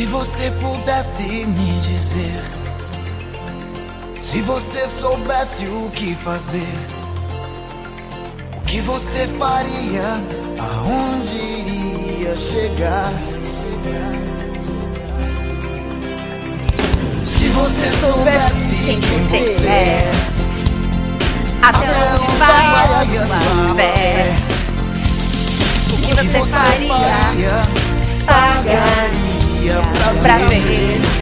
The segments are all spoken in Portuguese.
Se você pudesse me dizer, se você soubesse o que fazer, o que você faria, aonde iria chegar? Se você soubesse quem você é, Até onde vai a sua fé? o que você faria? pagaria pra, ver.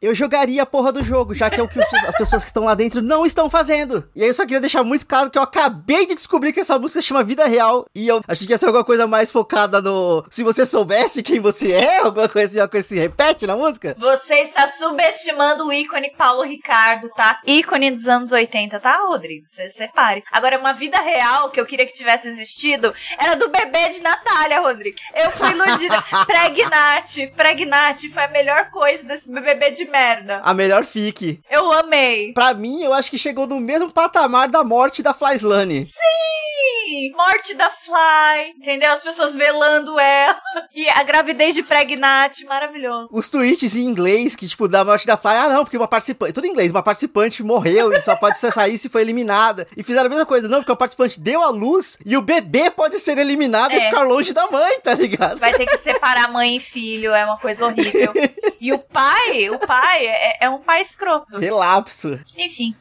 Eu jogaria a porra do jogo, já que é o que as pessoas que estão lá dentro não estão fazendo. E aí eu só queria deixar muito claro que eu acabei de descobrir que essa música chama Vida Real. E eu achei que ia ser alguma coisa mais focada no. Se você soubesse quem você é, alguma coisa assim, uma coisa se repete na música. Você está subestimando o ícone Paulo Ricardo, tá? Ícone dos anos 80, tá, Rodrigo? Você separe. Agora, uma vida real que eu queria que tivesse existido era do bebê de Natália, Rodrigo. Eu fui iludida. Pregnate, Pregnate foi a melhor coisa desse bebê de merda. A melhor fique. Eu amei. Pra mim, eu acho que chegou no mesmo patamar da morte da Flyslane. Sim! Morte da Fly, entendeu? As pessoas velando ela. E a gravidez de Pregnate, maravilhoso. Os tweets em inglês que, tipo, da morte da Fly, ah não, porque uma participante, tudo em inglês, uma participante morreu e só pode ser sair se foi eliminada. E fizeram a mesma coisa, não, porque uma participante deu a luz e o bebê pode ser eliminado e É. ficar longe da mãe, tá ligado? Vai ter que separar mãe e filho, é uma coisa horrível. E o pai, o pai é, é um pai escroto. Relapso. Enfim.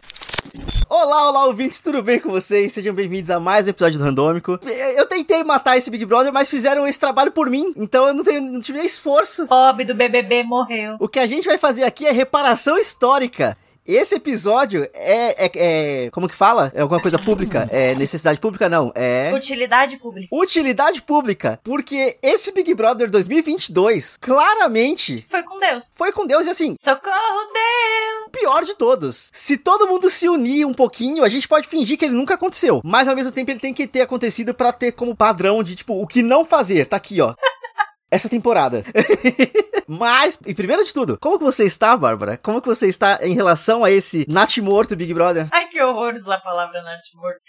Olá, olá, ouvintes, tudo bem com vocês? Sejam bem-vindos a mais um episódio do Randômico. Eu tentei matar esse Big Brother, mas fizeram esse trabalho por mim, então eu não, tenho, não tive nem esforço. Bob do BBB morreu. O que a gente vai fazer aqui é reparação histórica. Esse episódio é, é, é- Como que fala? É alguma coisa pública? É necessidade pública? Não. É. Utilidade pública. Utilidade pública. Porque esse Big Brother 2022, claramente, Foi com Deus. foi com Deus e assim, Socorro, Deus! pior de todos. Se todo mundo se unir um pouquinho, a gente pode fingir que ele nunca aconteceu. Mas ao mesmo tempo ele tem que ter acontecido pra ter como padrão de tipo, o que não fazer. Tá aqui, ó. Essa temporada. Mas, e primeiro de tudo, como que você está, Bárbara? Como que você está em relação a esse Nat morto Big Brother? Ai, que horror usar a palavra Nath morto.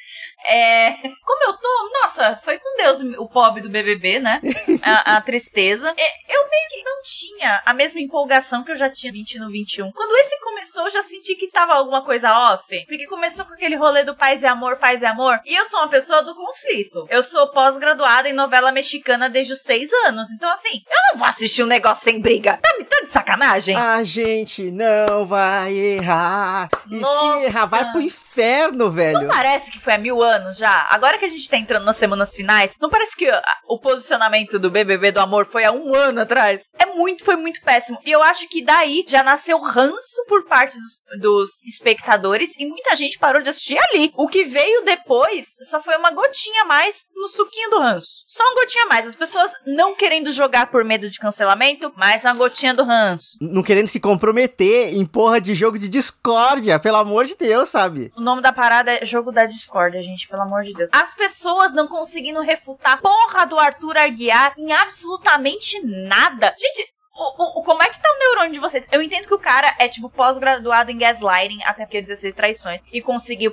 É. Como eu tô? Nossa, foi com Deus o pobre do BBB, né? A, a tristeza. É, eu meio que não tinha a mesma empolgação que eu já tinha 20 no 21. Quando esse começou, eu já senti que tava alguma coisa off. Porque começou com aquele rolê do paz e amor, paz e amor. E eu sou uma pessoa do conflito. Eu sou pós-graduada em novela mexicana desde os seis anos. Então, assim, eu não vou assistir um negócio sem briga. Tá, me- tá de sacanagem? A gente não vai errar. E Nossa. se errar, vai pro inferno, velho. Não parece que foi há mil anos já? Agora que a gente tá entrando nas semanas finais, não parece que ah, o posicionamento do BBB do amor foi há um ano atrás? É muito, foi muito péssimo. E eu acho que daí já nasceu ranço por parte dos, dos espectadores e muita gente parou de assistir ali. O que veio depois só foi uma gotinha a mais no suquinho do ranço. Só uma gotinha a mais. As pessoas não querendo jogar por medo de cancelamento, mais uma gotinha do ranço. Não querendo se comprometer em porra de jogo de discórdia, pelo amor de Deus, sabe? O nome da parada é Jogo da Discórdia, gente, pelo amor de Deus. As pessoas não conseguindo refutar porra do Arthur Aguiar em absolutamente nada. Gente, o, o- como é que tá o neurônio de vocês? Eu entendo que o cara é, tipo, pós-graduado em gaslighting, até porque é 16 traições, e conseguiu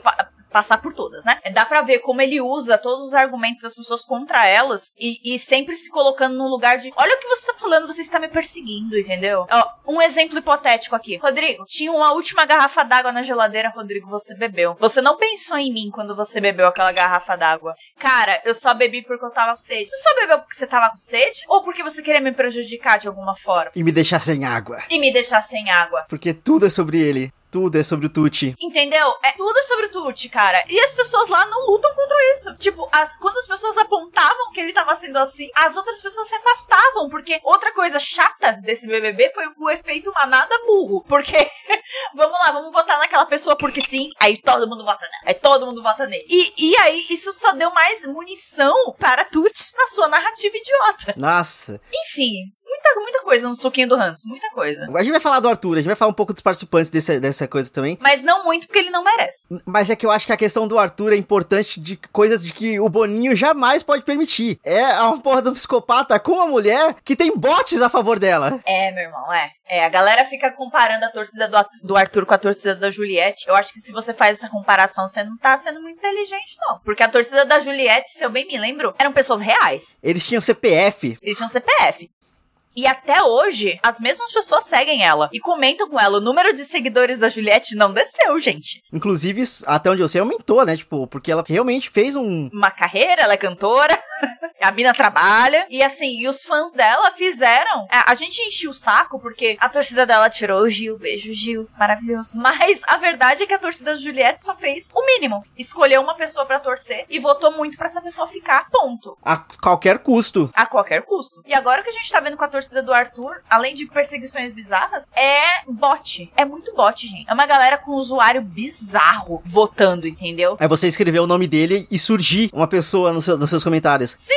passar por todas, né? Dá pra ver como ele usa todos os argumentos das pessoas contra elas e, e sempre se colocando no lugar de olha o que você tá falando, você está me perseguindo, entendeu? Ó, um exemplo hipotético aqui. Rodrigo, tinha uma última garrafa d'água na geladeira, Rodrigo, você bebeu. Você não pensou em mim quando você bebeu aquela garrafa d'água. Cara, eu só bebi porque eu tava com sede. Você só bebeu porque você tava com sede? Ou porque você queria me prejudicar de alguma forma? E me deixar sem água. E me deixar sem água? Porque tudo é sobre ele. Tudo é sobre o Tuti. Entendeu? É tudo sobre o Tuti, cara. E as pessoas lá não lutam contra isso. Tipo, as- quando as pessoas apontavam que ele tava sendo assim, as outras pessoas se afastavam. Porque outra coisa chata desse BBB foi o efeito manada burro. Porque, vamos lá, vamos votar naquela pessoa porque sim. Aí todo mundo vota nela. Aí todo mundo vota nele. E, e aí, isso só deu mais munição para Tuti na sua narrativa idiota. Nossa. Enfim, muita muita, coisa no suquinho do ranço, muita coisa. A gente vai falar do Arthur, a gente vai falar um pouco dos participantes desse, dessa coisa também. Mas não muito, porque ele não merece. Mas é que eu acho que a questão do Arthur é importante de coisas de que o Boninho jamais pode permitir. É uma porra de um psicopata com uma mulher que tem botes a favor dela. É, meu irmão, é. É, a galera fica comparando a torcida do, do Arthur com a torcida da Juliette. Eu acho que se você faz essa comparação, você não tá sendo muito inteligente, não. Porque a torcida da Juliette, se eu bem me lembro, eram pessoas reais. Eles tinham CPF. Eles tinham CPF. E até hoje, as mesmas pessoas seguem ela e comentam com ela. O número de seguidores da Juliette não desceu, gente. Inclusive, até onde eu sei, aumentou, né? Tipo, porque ela realmente fez um. Uma carreira, ela é cantora. a mina trabalha. E assim, e os fãs dela fizeram. A, a gente encheu o saco porque a torcida dela tirou o Gil. Beijo, Gil. Maravilhoso. Mas a verdade é que a torcida da Juliette só fez o mínimo. Escolheu uma pessoa para torcer e votou muito para essa pessoa ficar. Ponto. A qualquer custo. A qualquer custo. E agora que a gente tá vendo com a torcida do Arthur, além de perseguições bizarras, é bot. É muito bot, gente. É uma galera com usuário bizarro votando, entendeu? É você escrever o nome dele e surgir uma pessoa no seu, nos seus comentários. Sim.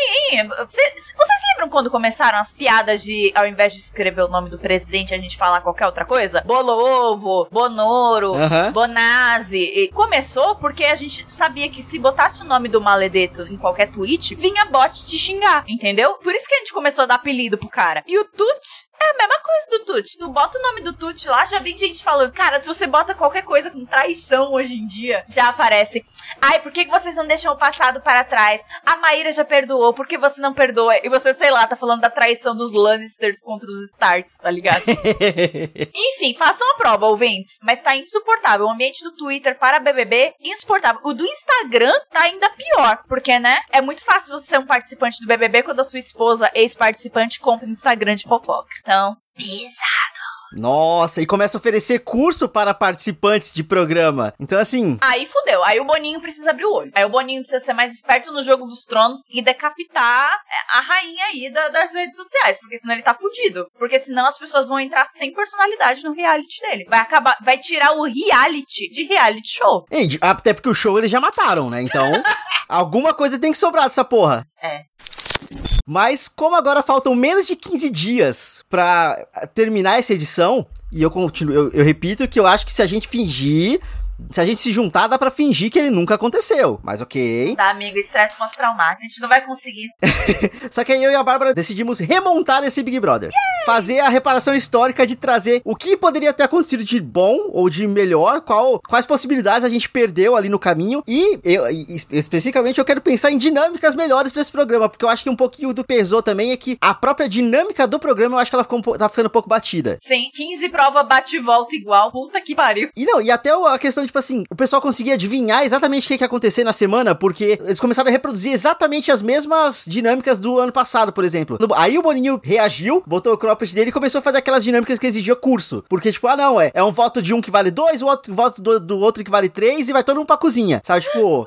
Cê, vocês lembram quando começaram as piadas de, ao invés de escrever o nome do presidente, a gente falar qualquer outra coisa? Bolo Ovo, Bonoro, Aham. Bonazzi. E começou porque a gente sabia que se botasse o nome do maledeto em qualquer tweet, vinha bot te xingar, entendeu? Por isso que a gente começou a dar apelido pro cara. E Tut é a mesma coisa do Tut. Tu bota o nome do Tut lá, já vem gente falando, cara, se você bota qualquer coisa com traição hoje em dia, já aparece. Ai, por que vocês não deixam o passado para trás? A Maíra já perdoou, por que você não perdoa? E você, sei lá, tá falando da traição dos Lannisters contra os Starks, tá ligado? Enfim, façam a prova, ouvintes. Mas tá insuportável. O ambiente do Twitter para BBB, insuportável. O do Instagram tá ainda pior. Porque, né? É muito fácil você ser um participante do BBB quando a sua esposa, ex-participante, compra um Instagram de fofoca. Então, pesado. Nossa, e começa a oferecer curso para participantes de programa. Então, assim, Aí fudeu. Aí o Boninho precisa abrir o olho. Aí o Boninho precisa ser mais esperto no jogo dos tronos e decapitar é, a rainha aí da- das redes sociais. Porque senão ele tá fudido. Porque senão as pessoas vão entrar sem personalidade no reality dele. Vai acabar. Vai tirar o reality de reality show. e, até porque o show eles já mataram, né? Então, alguma coisa tem que sobrar dessa porra. É. Mas como agora faltam menos de 15 dias pra terminar essa edição, e eu continuo, eu, eu repito que eu acho que se a gente fingir, se a gente se juntar, dá pra fingir que ele nunca aconteceu. Mas ok. Tá, amigo, estresse pós-traumático. A gente não vai conseguir. Só que aí eu e a Bárbara decidimos remontar esse Big Brother. Fazer a reparação histórica de trazer o que poderia ter acontecido de bom ou de melhor, qual, quais possibilidades a gente perdeu ali no caminho. E eu, e es- especificamente eu quero pensar em dinâmicas melhores pra esse programa, porque eu acho que um pouquinho do pesou também é que a própria dinâmica do programa eu acho que ela ficou um tá ficando um pouco batida. Sim, 15 prova bate e volta igual. Puta que pariu. E não, e até a questão, tipo assim, o pessoal conseguia adivinhar exatamente o que, ia acontecer na semana, porque eles começaram a reproduzir exatamente as mesmas dinâmicas do ano passado, por exemplo. Aí o Boninho reagiu, botou o cropped dele e começou a fazer aquelas dinâmicas que exigiam curso. Porque, tipo, ah, não, é, é um voto de um que vale dois, o outro voto do, do outro que vale três, e vai todo mundo pra cozinha, sabe? Tipo,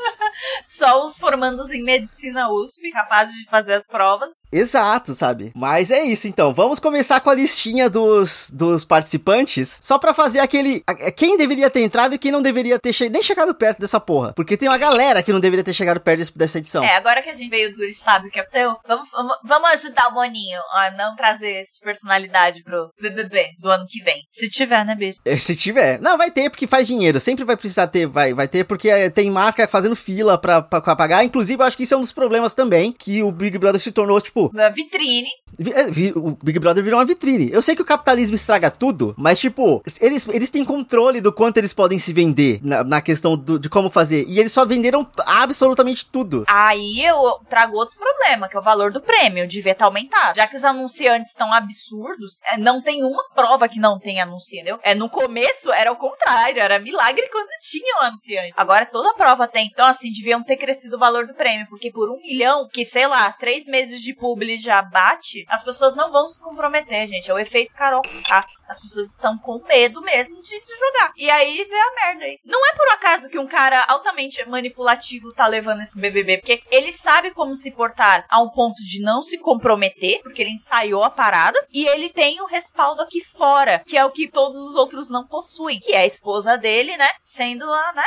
Só os formandos em medicina USP, capazes de fazer as provas. exato, sabe? Mas é isso, então. Vamos começar com a listinha dos, dos participantes, só pra fazer aquele. a- Quem deveria ter entrado e quem não deveria ter che nem chegado perto dessa porra. Porque tem uma galera que não deveria ter chegado perto desse- dessa edição. É, agora que a gente veio do e sabe o que é seu, vamos, vamos, vamos ajudar o Boninho a não trazer esse de personalidade pro BBB do ano que vem. Se tiver, né, beijo? É, Se tiver. Não, vai ter, porque faz dinheiro. Sempre vai precisar ter, vai, vai ter, porque é, tem marca fazendo fila pra, pra, pra pagar. Inclusive, eu acho que isso é um dos problemas também, que o Big Brother se tornou, tipo, Uma vitrine. vi- é, vi- o Big Brother virou uma vitrine. Eu sei que o capitalismo estraga tudo, mas, tipo, eles, eles têm controle do quanto eles podem se vender na, na questão do- de como fazer. E eles só venderam absolutamente tudo. Aí eu trago outro problema, que é o valor do prêmio. Devia estar aumentado. Já que os anunciantes estão absurdos, é, não tem uma prova que não tem anunciante, entendeu? É, no começo era o contrário, era milagre quando tinha um anunciante. Agora toda prova tem. Então, assim, deviam ter crescido o valor do prêmio, porque por um milhão, que sei lá, três meses de publi já bate, as pessoas não vão se comprometer, gente. É o efeito Carol. Tá? As pessoas estão com medo mesmo de se jogar. E aí vê a merda aí. Não é por acaso que um cara altamente manipulativo tá levando esse BBB, porque ele sabe como se portar a um ponto de não se comprometer, porque ele ensaiou a parada, e ele tem o respaldo aqui fora, que é o que todos os outros não possuem, que é a esposa dele, né? Sendo a, né?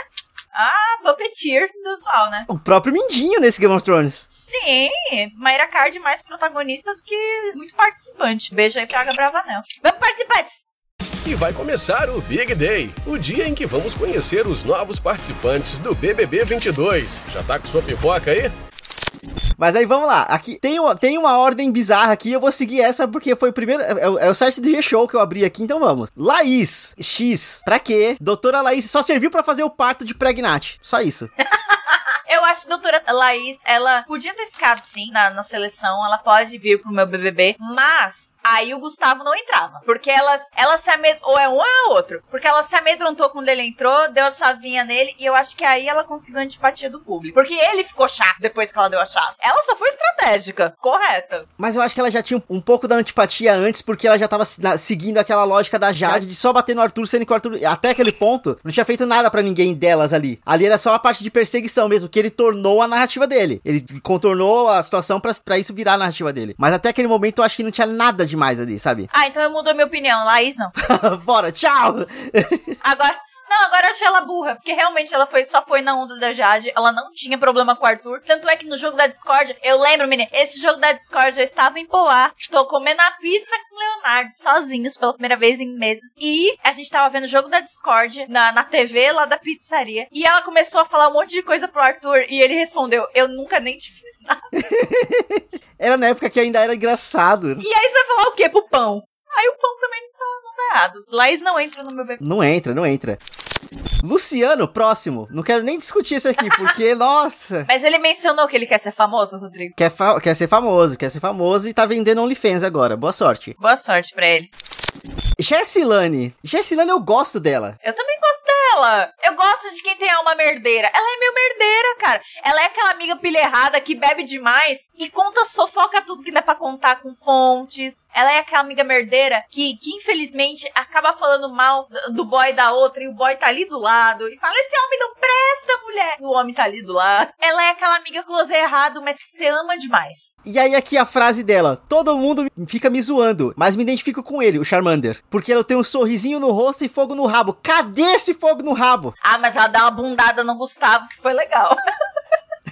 A puppeteer do usual, né? O próprio Mindinho nesse Game of Thrones. Sim, Mayra Card mais protagonista do que muito participante. Beijo aí pra Aga Bravanel. Vamos, participantes! E vai começar o Big Day, o dia em que vamos conhecer os novos participantes do BBB 22. Já tá com sua pipoca aí? Mas aí vamos lá, aqui tem uma, tem uma ordem bizarra aqui, eu vou seguir essa porque foi o primeiro. É, o- é o site do G-Show que eu abri aqui, então vamos. Laís X. Pra quê? Doutora Laís só serviu pra fazer o parto de Pregnat. Só isso. Eu acho que a doutora Laís, ela podia ter ficado sim na, na seleção, ela pode vir pro meu BBB, mas aí o Gustavo não entrava. Porque ela, ela se amedrontou, ou é um ou é outro. Porque ela se amedrontou quando ele entrou, deu a chavinha nele, e eu acho que aí ela conseguiu a antipatia do público. Porque ele ficou chato depois que ela deu a chave. Ela só foi estratégica, correta. Mas eu acho que ela já tinha um, um pouco da antipatia antes, porque ela já tava na- seguindo aquela lógica da Jade de só bater no Arthur, sendo que o Arthur, até aquele ponto, não tinha feito nada pra ninguém delas ali. Ali era só a parte de perseguição mesmo, que ele tornou a narrativa dele. Ele contornou a situação pra, pra isso virar a narrativa dele. Mas até aquele momento eu acho que não tinha nada demais ali, sabe? Ah, então eu mudo a minha opinião. Laís, não. Bora, tchau! Agora. Não, agora eu achei ela burra, porque realmente ela foi, só foi na onda da Jade, ela não tinha problema com o Arthur. Tanto é que no jogo da Discord, eu lembro, menina, esse jogo da Discord eu estava em Poá, tô comendo a pizza com o Leonardo, sozinhos, pela primeira vez em meses. E a gente tava vendo o jogo da Discord na, na TV lá da pizzaria. E ela começou a falar um monte de coisa pro Arthur, e ele respondeu: Eu nunca nem te fiz nada. Era na época que ainda era engraçado. E aí você vai falar o quê pro pão? Aí o pão também tá, não tá errado. Laís não entra no meu bebê. Não entra, não entra. Luciano, próximo. Não quero nem discutir isso aqui, porque, nossa. Mas ele mencionou que ele quer ser famoso, Rodrigo. Quer, fa- quer ser famoso, quer ser famoso e tá vendendo OnlyFans agora. Boa sorte. Boa sorte pra ele. Jessilane. Jessilane, eu gosto dela. Eu também gosto dela. Eu gosto de quem tem alma merdeira. Ela é meio merdeira, cara. Ela é aquela amiga pilha que bebe demais e conta fofoca tudo que dá pra contar com fontes. Ela é aquela amiga merdeira que, que infelizmente acaba falando mal do boy da outra e o boy tá ali do lado e fala: esse homem não presta, mulher. E o homem tá ali do lado. Ela é aquela amiga close errado, mas que você ama demais. E aí aqui a frase dela. Todo mundo fica me zoando, mas me identifico com ele, o Charmander. Porque eu tenho um sorrisinho no rosto e fogo no rabo. Cadê esse fogo no rabo? Ah, mas ela dá uma bundada no Gustavo que foi legal.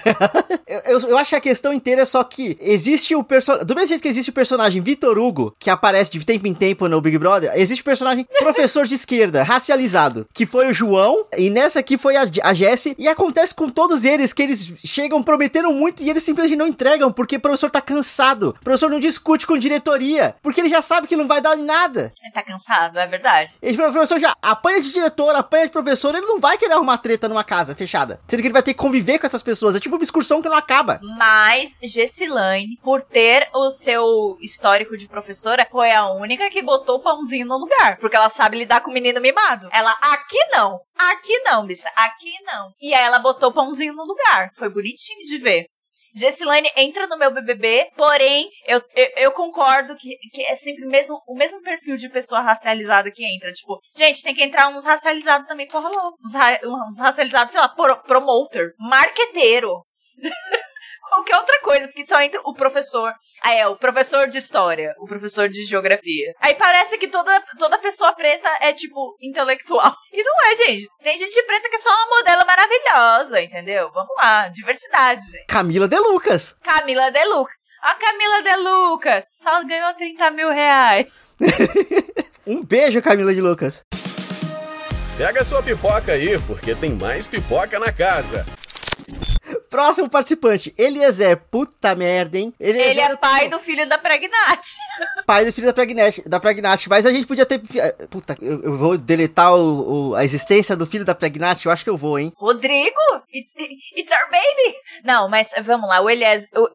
Eu, eu, eu acho que a questão inteira é só que existe o personagem. Do mesmo jeito que existe o personagem Vitor Hugo, que aparece de tempo em tempo no Big Brother, existe o personagem professor de esquerda, racializado, que foi o João, e nessa aqui foi a, a Jessie, e acontece com todos eles que eles chegam prometendo muito e eles simplesmente não entregam, porque o professor tá cansado. O professor não discute com diretoria, porque ele já sabe que não vai dar em nada. Ele tá cansado, é verdade. Esse professor já apanha de diretor, apanha de professor, ele não vai querer arrumar treta numa casa fechada. Sendo que ele vai ter que conviver com essas pessoas. É tipo uma excursão que não acaba. Mas Gessilane, por ter o seu histórico de professora, foi a única que botou o pãozinho no lugar. Porque ela sabe lidar com o menino mimado. Ela, aqui não. Aqui não, bicha. Aqui não. E aí ela botou o pãozinho no lugar. Foi bonitinho de ver. Gessilane entra no meu BBB, porém, eu, eu, eu concordo que, que é sempre mesmo, o mesmo perfil de pessoa racializada que entra. Tipo, gente, tem que entrar uns racializados também, porra louca. Uns, ra, uns racializados, sei lá, pro, promoter, marqueteiro. Qualquer outra coisa, porque só entra o professor. Aí é o professor de história, o professor de geografia. Aí parece que toda, toda pessoa preta é, tipo, intelectual. E não é, gente. Tem gente preta que é só uma modelo maravilhosa, entendeu? Vamos lá, diversidade, gente. Camila De Lucas. Camila De Luca. A Camila De Luca só ganhou 30 mil reais. Um beijo, Camila de Lucas. Pega sua pipoca aí, porque tem mais pipoca na casa. Próximo participante, Eliezer. Puta merda, hein? Eliezer Ele é pai do filho da Pregnat. pai do filho da Pregnat, da Pregnat. Mas a gente podia ter. Puta, eu, eu vou deletar o, o- a existência do filho da Pregnat. Eu acho que eu vou, hein? Rodrigo? It's, it's our baby! Não, mas vamos lá, o Elias. o-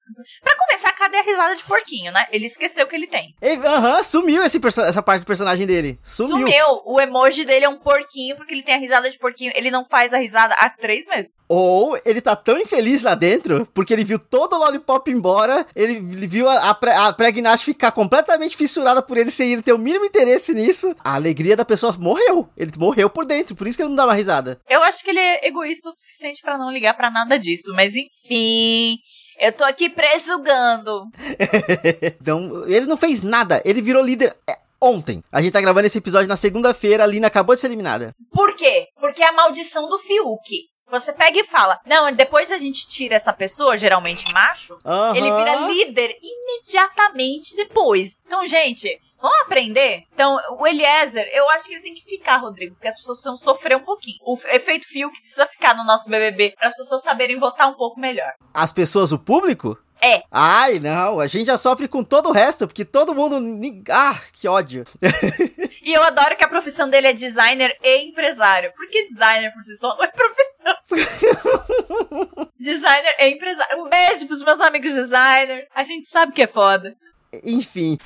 Pra começar, cadê a risada de porquinho, né? Ele esqueceu que ele tem. Aham, sumiu esse essa parte do personagem dele. Sumiu. Sumiu. O emoji dele é um porquinho, porque ele tem a risada de porquinho. Ele não faz a risada há três meses. Ou ele tá tão infeliz lá dentro, porque ele viu todo o Lollipop embora, ele viu a, a, a Pregnat ficar completamente fissurada por ele sem ele ter o mínimo interesse nisso. A alegria da pessoa morreu. Ele morreu por dentro, por isso que ele não dá uma risada. Eu acho que ele é egoísta o suficiente pra não ligar pra nada disso, mas enfim. Eu tô aqui prejugando. Então, ele não fez nada, ele virou líder é, ontem. A gente tá gravando esse episódio na segunda-feira, a Lina acabou de ser eliminada. Por quê? Porque é a maldição do Fiuk. Você pega e fala, não, depois a gente tira essa pessoa, geralmente macho, ele vira líder imediatamente depois. Então, gente, vamos aprender? Então, o Eliezer, eu acho que ele tem que ficar, Rodrigo, porque as pessoas precisam sofrer um pouquinho. O efeito fio que precisa ficar no nosso BBB, para as pessoas saberem votar um pouco melhor. As pessoas, o público? É. Ai, não, a gente já sofre com todo o resto, porque todo mundo. Ah, que ódio. E eu adoro que a profissão dele é designer e empresário. Porque designer por si só não é profissão. designer e empresário. Um beijo pros meus amigos designer. A gente sabe que é foda. Enfim.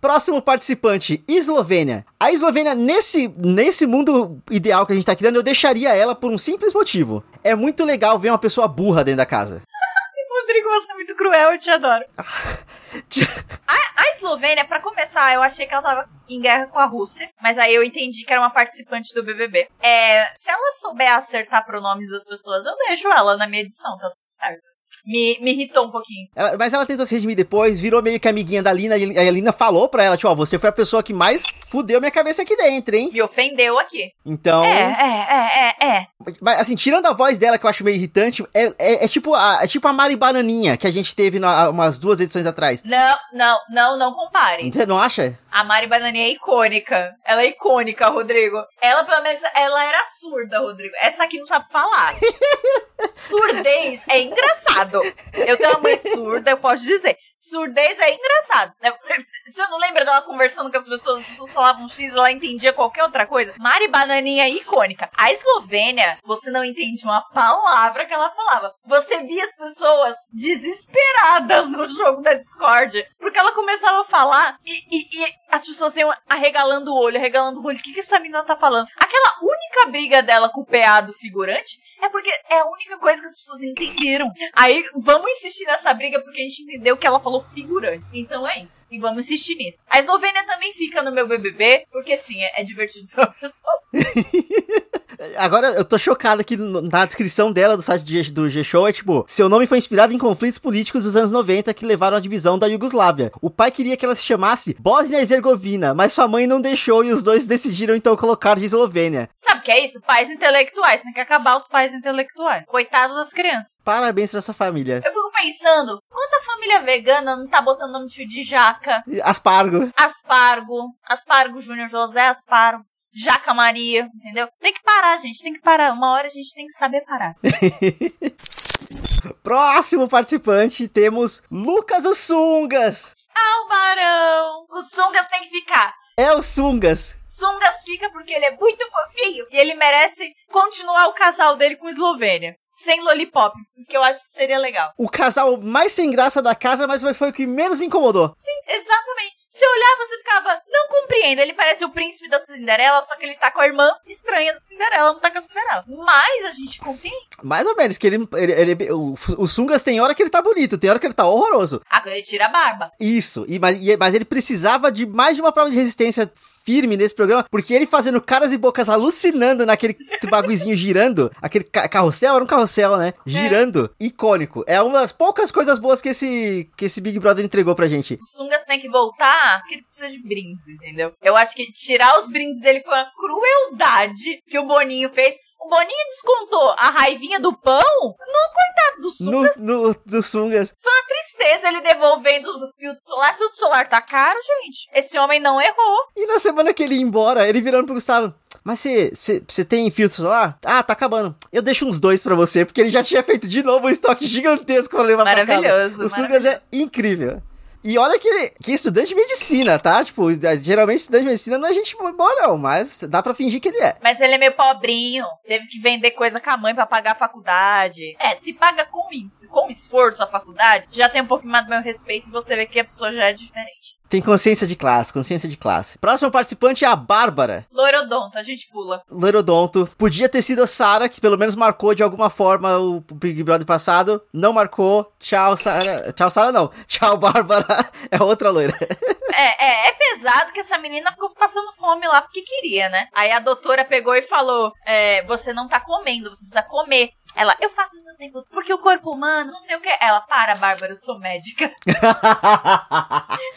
Próximo participante, Eslovênia. A Eslovênia, nesse, nesse mundo ideal que a gente tá criando, eu deixaria ela por um simples motivo. É muito legal ver uma pessoa burra dentro da casa. Rodrigo, você é muito cruel, eu te adoro. A, a Eslovênia, pra começar, eu achei que ela tava em guerra com a Rússia, mas aí eu entendi que era uma participante do BBB. É, se ela souber acertar pronomes das pessoas, eu deixo ela na minha edição, tá tudo certo. Me, me irritou um pouquinho. Ela- mas ela tentou se redimir depois, virou meio que amiguinha da Lina, e a Lina falou pra ela, tipo, ó, você foi a pessoa que mais fudeu minha cabeça aqui dentro, hein? Me ofendeu aqui. Então. É, é, é, é, é. Mas, assim, tirando a voz dela, que eu acho meio irritante, é, é, é tipo, a, é tipo a Mari Bananinha, que a gente teve na, umas duas edições atrás. Não, não, não, não comparem. Você não acha? A Mari Bananinha é icônica. Ela é icônica, Rodrigo. Ela, pelo menos, ela era surda, Rodrigo. Essa aqui não sabe falar. Surdez é engraçado. Eu tenho uma mãe surda, eu posso dizer. Surdez é engraçado. Você não lembra dela conversando com as pessoas? As pessoas falavam X, ela entendia qualquer outra coisa. Mari Bananinha é icônica. A Eslovênia, você não entende uma palavra que ela falava. Você via as pessoas desesperadas no jogo da Discord. Porque ela começava a falar e, e- e as pessoas iam arregalando o olho, arregalando o olho. O que, que essa menina tá falando? Aquela única briga dela com o PA do figurante é porque é a única coisa que as pessoas entenderam. Aí vamos insistir nessa briga porque a gente entendeu que ela falou figurante. Então é isso. E vamos insistir nisso. A Eslovênia também fica no meu BBB, porque sim, é, é divertido pra pessoa. Agora, eu tô chocado que na descrição dela do site do G-Show é tipo: seu nome foi inspirado em conflitos políticos dos anos 90 que levaram à divisão da Iugoslávia. O pai queria que ela se chamasse Bósnia e Herzegovina, mas sua mãe não deixou e os dois decidiram então colocar de Eslovênia. Sabe o que é isso? Pais intelectuais. Tem que acabar os pais intelectuais. Coitado das crianças. Parabéns pra essa família. Eu fico pensando, quanta família vegana não tá botando nome de jaca, Aspargo. aspargo, aspargo Júnior José Aspargo, jaca Maria, entendeu? Tem que parar, gente, tem que parar. Uma hora a gente tem que saber parar. Próximo participante temos Lucas o Sungas. Ah, o Barão! O Sungas tem que ficar. É o Sungas. Sungas fica porque ele é muito fofinho e ele merece continuar o casal dele com Eslovênia. Sem lollipop, porque eu acho que seria legal. O casal mais sem graça da casa, mas foi o que menos me incomodou. Sim, exatamente. Você olhava, você ficava, não compreendo. Ele parece o príncipe da Cinderela, só que ele tá com a irmã estranha da Cinderela, não tá com a Cinderela. Mas a gente compreende. Mais ou menos, que ele. ele, ele- o, o Sungas tem hora que ele tá bonito, tem hora que ele tá horroroso. Quando ele tira a barba. Isso, e, mas, e- mas ele precisava de mais de uma prova de resistência firme nesse programa, porque ele fazendo caras e bocas alucinando naquele baguizinho girando, aquele ca- carrossel, era um carrossel, né? Girando, icônico. É uma das poucas coisas boas que esse, que esse Big Brother entregou pra gente. O Sungas tem que voltar porque ele precisa de brindes, entendeu? Eu acho que tirar os brindes dele foi uma crueldade que o Boninho fez. O Boninho descontou a raivinha do pão no coitado do No, Sungas. no, do Sungas. Foi uma tristeza ele devolvendo o filtro solar. Filtro solar tá caro, gente. Esse homem não errou. E na semana que ele ia embora, ele virando pro Gustavo. Mas você tem filtro solar? Ah, tá acabando. Eu deixo uns dois pra você, porque ele já tinha feito de novo um estoque gigantesco pra levar pra casa. Maravilhoso, O Sungas é incrível. E olha que ele que é estudante de medicina, tá? Tipo, geralmente estudante de medicina não é gente boa, não, mas dá pra fingir que ele é. Mas ele é meio pobrinho. Teve que vender coisa com a mãe pra pagar a faculdade. É, se paga com, com esforço a faculdade, já tem um pouco mais do meu respeito e você vê que a pessoa já é diferente. Tem consciência de classe, consciência de classe. Próximo participante é a Bárbara. Loirodonto, a gente pula. Loirodonto. Podia ter sido a Sara, que pelo menos marcou de alguma forma o Big Brother passado. Não marcou. Tchau, Sara. Tchau, Sara não. Tchau, Bárbara. É outra loira. É, é, é pesado que essa menina ficou passando fome lá porque queria, né? Aí a doutora pegou e falou: é, você não tá comendo, você precisa comer. Ela, eu faço isso o tempo porque o corpo humano, não sei o que. Ela, para, Bárbara, eu sou médica.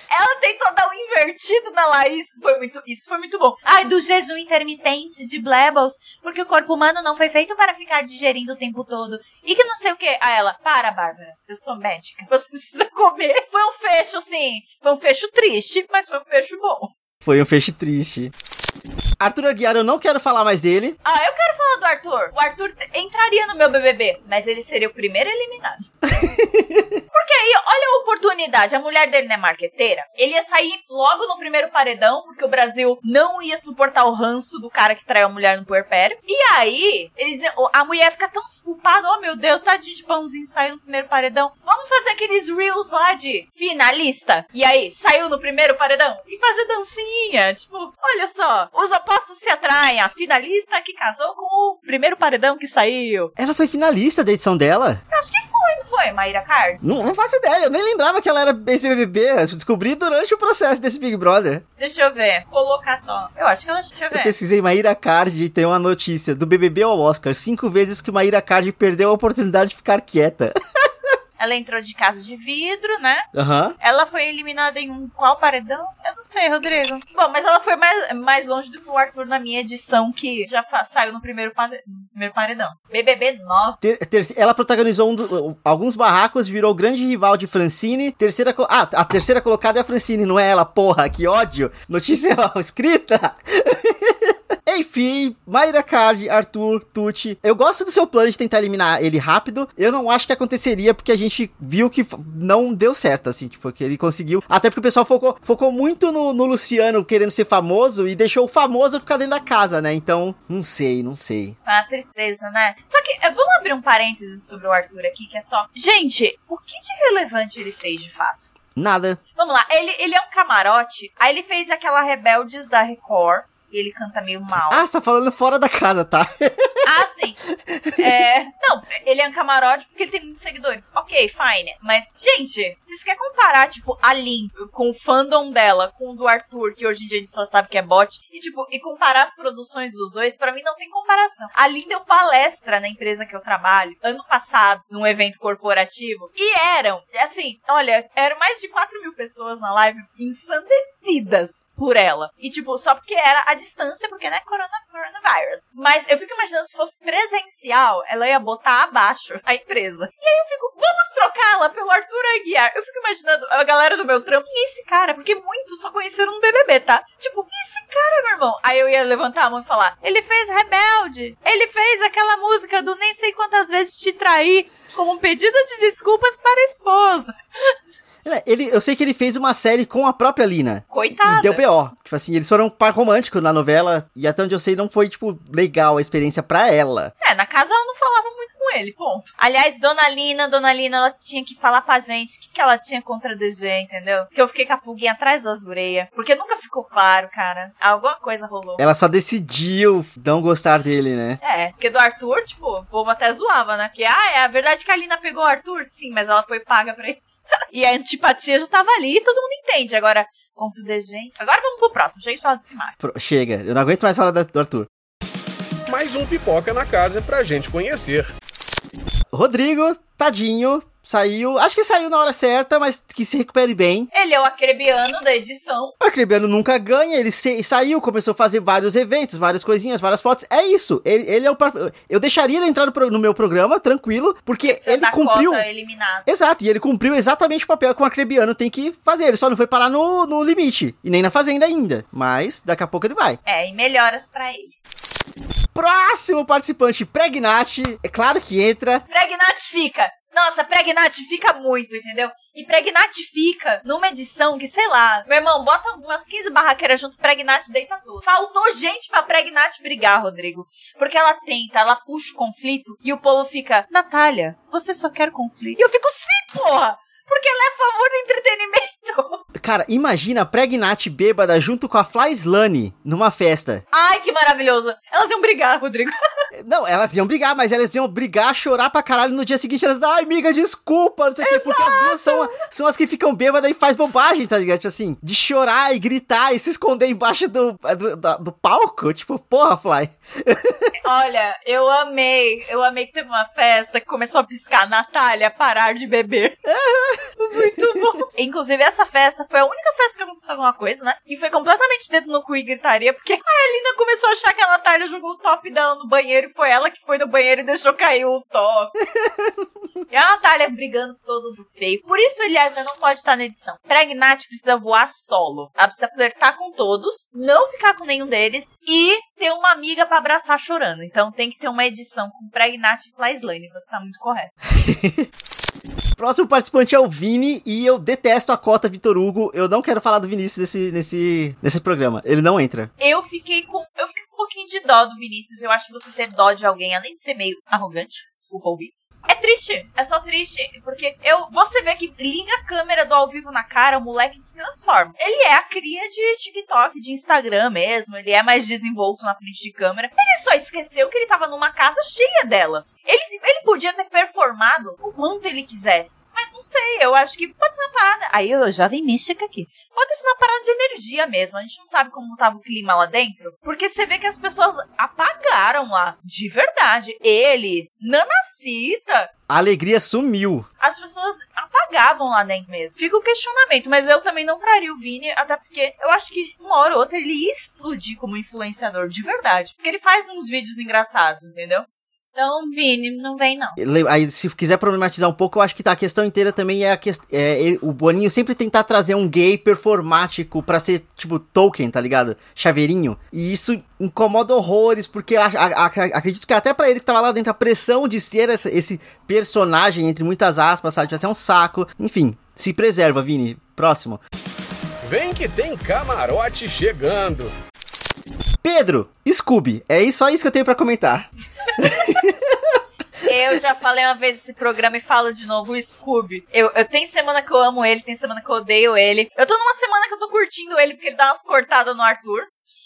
Ela tentou dar um invertido na Laís. Foi muito, isso foi muito bom. Ai, do jejum intermitente de Blebbles, porque o corpo humano não foi feito para ficar digerindo o tempo todo. E que não sei o que. A ela, para, Bárbara, eu sou médica. Você precisa comer. Foi um fecho, sim. Foi um fecho triste, mas foi um fecho bom. Foi um fecho triste. Arthur Aguiar, eu não quero falar mais dele. Ah, eu quero falar do Arthur. O Arthur entraria no meu BBB, mas ele seria o primeiro eliminado. Porque aí, olha a oportunidade. A mulher dele não é marqueteira. Ele ia sair logo no primeiro paredão, porque o Brasil não ia suportar o ranço do cara que traiu a mulher no puerpério. E aí, eles, a mulher fica tão culpada. Oh, meu Deus, tadinho de pãozinho, saiu no primeiro paredão. Vamos fazer aqueles reels lá de finalista. E aí, saiu no primeiro paredão. E fazer dancinha. Tipo, olha só. Os opostos se atraem. A finalista que casou com o primeiro paredão que saiu. Ela foi finalista da edição dela? Eu acho que foi, não foi, Maíra Card? Não, não faço ideia, eu nem lembrava que ela era ex-BBB. Descobri durante o processo desse Big Brother. Deixa eu ver, colocar só. Eu acho que ela. Deixa eu ver. Eu pesquisei Maíra Card e tem uma notícia do BBB ao Oscar. Cinco vezes que Maíra Card perdeu a oportunidade de ficar quieta. Ela entrou de casa de vidro, né? Uhum. Ela foi eliminada em um qual paredão? Eu não sei, Rodrigo. Bom, mas ela foi mais, mais longe do que o Arthur na minha edição, que já saiu no primeiro, no primeiro paredão. BBB 9. Ter, ter, ela protagonizou um do, alguns barracos, virou grande rival de Francine. Terceira. Ah, a terceira colocada é a Francine, não é ela, porra, que ódio. Notícia escrita. Enfim, Mayra Card, Arthur, Tucci. Eu gosto do seu plano de tentar eliminar ele rápido. Eu não acho que aconteceria porque a gente viu que não deu certo, assim, tipo, que ele conseguiu. Até porque o pessoal focou, focou muito no, no Luciano querendo ser famoso e deixou o famoso ficar dentro da casa, né? Então, não sei, não sei. Ah, tristeza, né? Só que, eh, vamos abrir um parênteses sobre o Arthur aqui, que é só. Gente, o que de relevante ele fez de fato? Nada. Vamos lá, ele, ele é um camarote. Aí ele fez aquela Rebeldes da Record e ele canta meio mal. Ah, você tá falando fora da casa, tá? ah, sim. É, não, ele é um camarote porque ele tem muitos seguidores. Ok, fine. Mas, gente, vocês querem comparar, tipo, a Lin com o fandom dela com o do Arthur, que hoje em dia a gente só sabe que é bot, e, tipo, e comparar as produções dos dois, para mim não tem comparação. A Lin deu palestra na empresa que eu trabalho, ano passado, num evento corporativo, e eram, assim, olha, eram mais de 4 mil pessoas na live ensandecidas por ela. E, tipo, só porque era a distância, porque, né, corona. Mas eu fico imaginando se fosse presencial, ela ia botar abaixo a empresa. E aí eu fico, vamos trocá-la pelo Arthur Aguiar. Eu fico imaginando a galera do meu trampo, e esse cara? Porque muitos só conheceram no BBB, tá? Tipo, e esse cara, meu irmão? Aí eu ia levantar a mão e falar, ele fez Rebelde. Ele fez aquela música do nem sei quantas vezes te traí como um pedido de desculpas para a esposa. É, ele, eu sei que ele fez uma série com a própria Lina. Coitada. E deu pior. Tipo assim, eles foram um par romântico na novela. E até onde eu sei, não foi, tipo, legal a experiência pra ela. É, na casa ela não falava muito com ele, ponto. Aliás, Dona Lina, Dona Lina, ela tinha que falar pra gente o que, que ela tinha contra a DG, entendeu? Que eu fiquei com a pulguinha atrás das orelhas. Porque nunca ficou claro, cara. Alguma coisa rolou. Ela só decidiu não gostar dele, né? É, porque do Arthur, tipo, o povo até zoava, né? Porque, ah, é a verdade que a Lina pegou o Arthur? Sim, mas ela foi paga pra isso. e a antipatia já tava ali e todo mundo entende. Agora, contra o DG. Agora vamos pro próximo. Chega de falar desse Simar. Chega, eu não aguento mais falar do Arthur. Mais um pipoca na casa pra gente conhecer. Rodrigo, tadinho, Saiu, acho que saiu na hora certa, mas que se recupere bem. Ele é o acrebiano da edição. O acrebiano nunca ganha, ele se, saiu, começou a fazer vários eventos, várias coisinhas, várias fotos. É isso. Ele, ele é o eu deixaria ele entrar no, no meu programa tranquilo, porque Você ele cumpriu. eliminado. Exato, e ele cumpriu exatamente o papel que o acrebiano tem que fazer. Ele só não foi parar no, no limite e nem na fazenda ainda, mas daqui a pouco ele vai. É, e melhoras para ele. Próximo participante, Pregnat. É claro que entra. Pregnat fica. Nossa, fica muito, entendeu? E fica numa edição que, sei lá, meu irmão, bota umas 15 barraqueiras junto, Pregnat deita tudo. Faltou gente pra Pregnat brigar, Rodrigo. Porque ela tenta, ela puxa o conflito e o povo fica, Natália, você só quer conflito. E eu fico, sim, porra! Porque ela é a favor do entretenimento. Cara, imagina a Pregnat bêbada junto com a Fly Slane numa festa. Ai, que maravilhoso. Elas iam brigar, Rodrigo. Não, elas iam brigar, mas elas iam brigar, chorar pra caralho no dia seguinte. Elas, ai, amiga, desculpa, não sei o quê. Porque as duas são, são as que ficam bêbadas e faz bobagem, tá ligado? Tipo assim, de chorar e gritar e se esconder embaixo do, do, do, do palco. Tipo, porra, Fly. Olha, eu amei. Eu amei que teve uma festa que começou a piscar Natália, parar de beber. Muito bom. Inclusive, essa festa foi a única festa que aconteceu alguma coisa, né? E foi completamente dedo no cu e gritaria, porque a Elina começou a achar que a Natália jogou o top dela no banheiro e foi ela que foi no banheiro e deixou cair o top. e a Natália brigando todo do feio. Por isso, Eliasa não pode estar na edição. Pregnat precisa voar solo. Ela precisa flertar com todos, não ficar com nenhum deles e ter uma amiga pra abraçar chorando. Então tem que ter uma edição com Pregnat e Flyslane. Você tá muito correto. Próximo participante é o Vini e eu detesto a cota Vitor Hugo. Eu não quero falar do Vinícius nesse, nesse, nesse programa. Ele não entra. Eu fiquei com. Eu fiquei com um pouquinho de dó do Vinícius. Eu acho que você ter dó de alguém, além de ser meio arrogante, desculpa ouvir isso. É triste. É só triste. Porque eu. Você vê que liga a câmera do ao vivo na cara, o moleque se transforma. Ele é a cria de TikTok, de Instagram mesmo. Ele é mais desenvolto na frente de câmera. Ele só esqueceu que ele tava numa casa cheia delas. Ele, ele podia ter performado o quanto ele quisesse. Mas não sei, eu acho que pode ser uma parada. Aí eu já vem mística aqui. Pode ser uma parada de energia mesmo. A gente não sabe como tava o clima lá dentro. Porque você vê que as pessoas apagaram lá. De verdade. Ele, Nanacita. A alegria sumiu. As pessoas apagavam lá dentro mesmo. Fica o questionamento, mas eu também não traria o Vini, até porque eu acho que uma hora ou outra ele ia explodir como influenciador de verdade. Porque ele faz uns vídeos engraçados, entendeu? Então, Vini, não vem não. Aí, se quiser problematizar um pouco, eu acho que tá, a questão inteira também é a questão. É, o Boninho sempre tentar trazer um gay performático pra ser, tipo, Tolkien, tá ligado? Chaveirinho. E isso incomoda horrores, porque a, a, a, acredito que até pra ele que tava lá dentro, a pressão de ser essa, esse personagem, entre muitas aspas, sabe? Vai ser um saco. Enfim, se preserva, Vini. Próximo. Vem que tem camarote chegando. Pedro, Scooby, é só isso que eu tenho para comentar. Eu já falei uma vez esse programa e falo de novo, o Scooby. Eu, eu tem semana que eu amo ele, tem semana que eu odeio ele. Eu tô numa semana que eu tô curtindo ele porque ele dá umas cortadas no Arthur.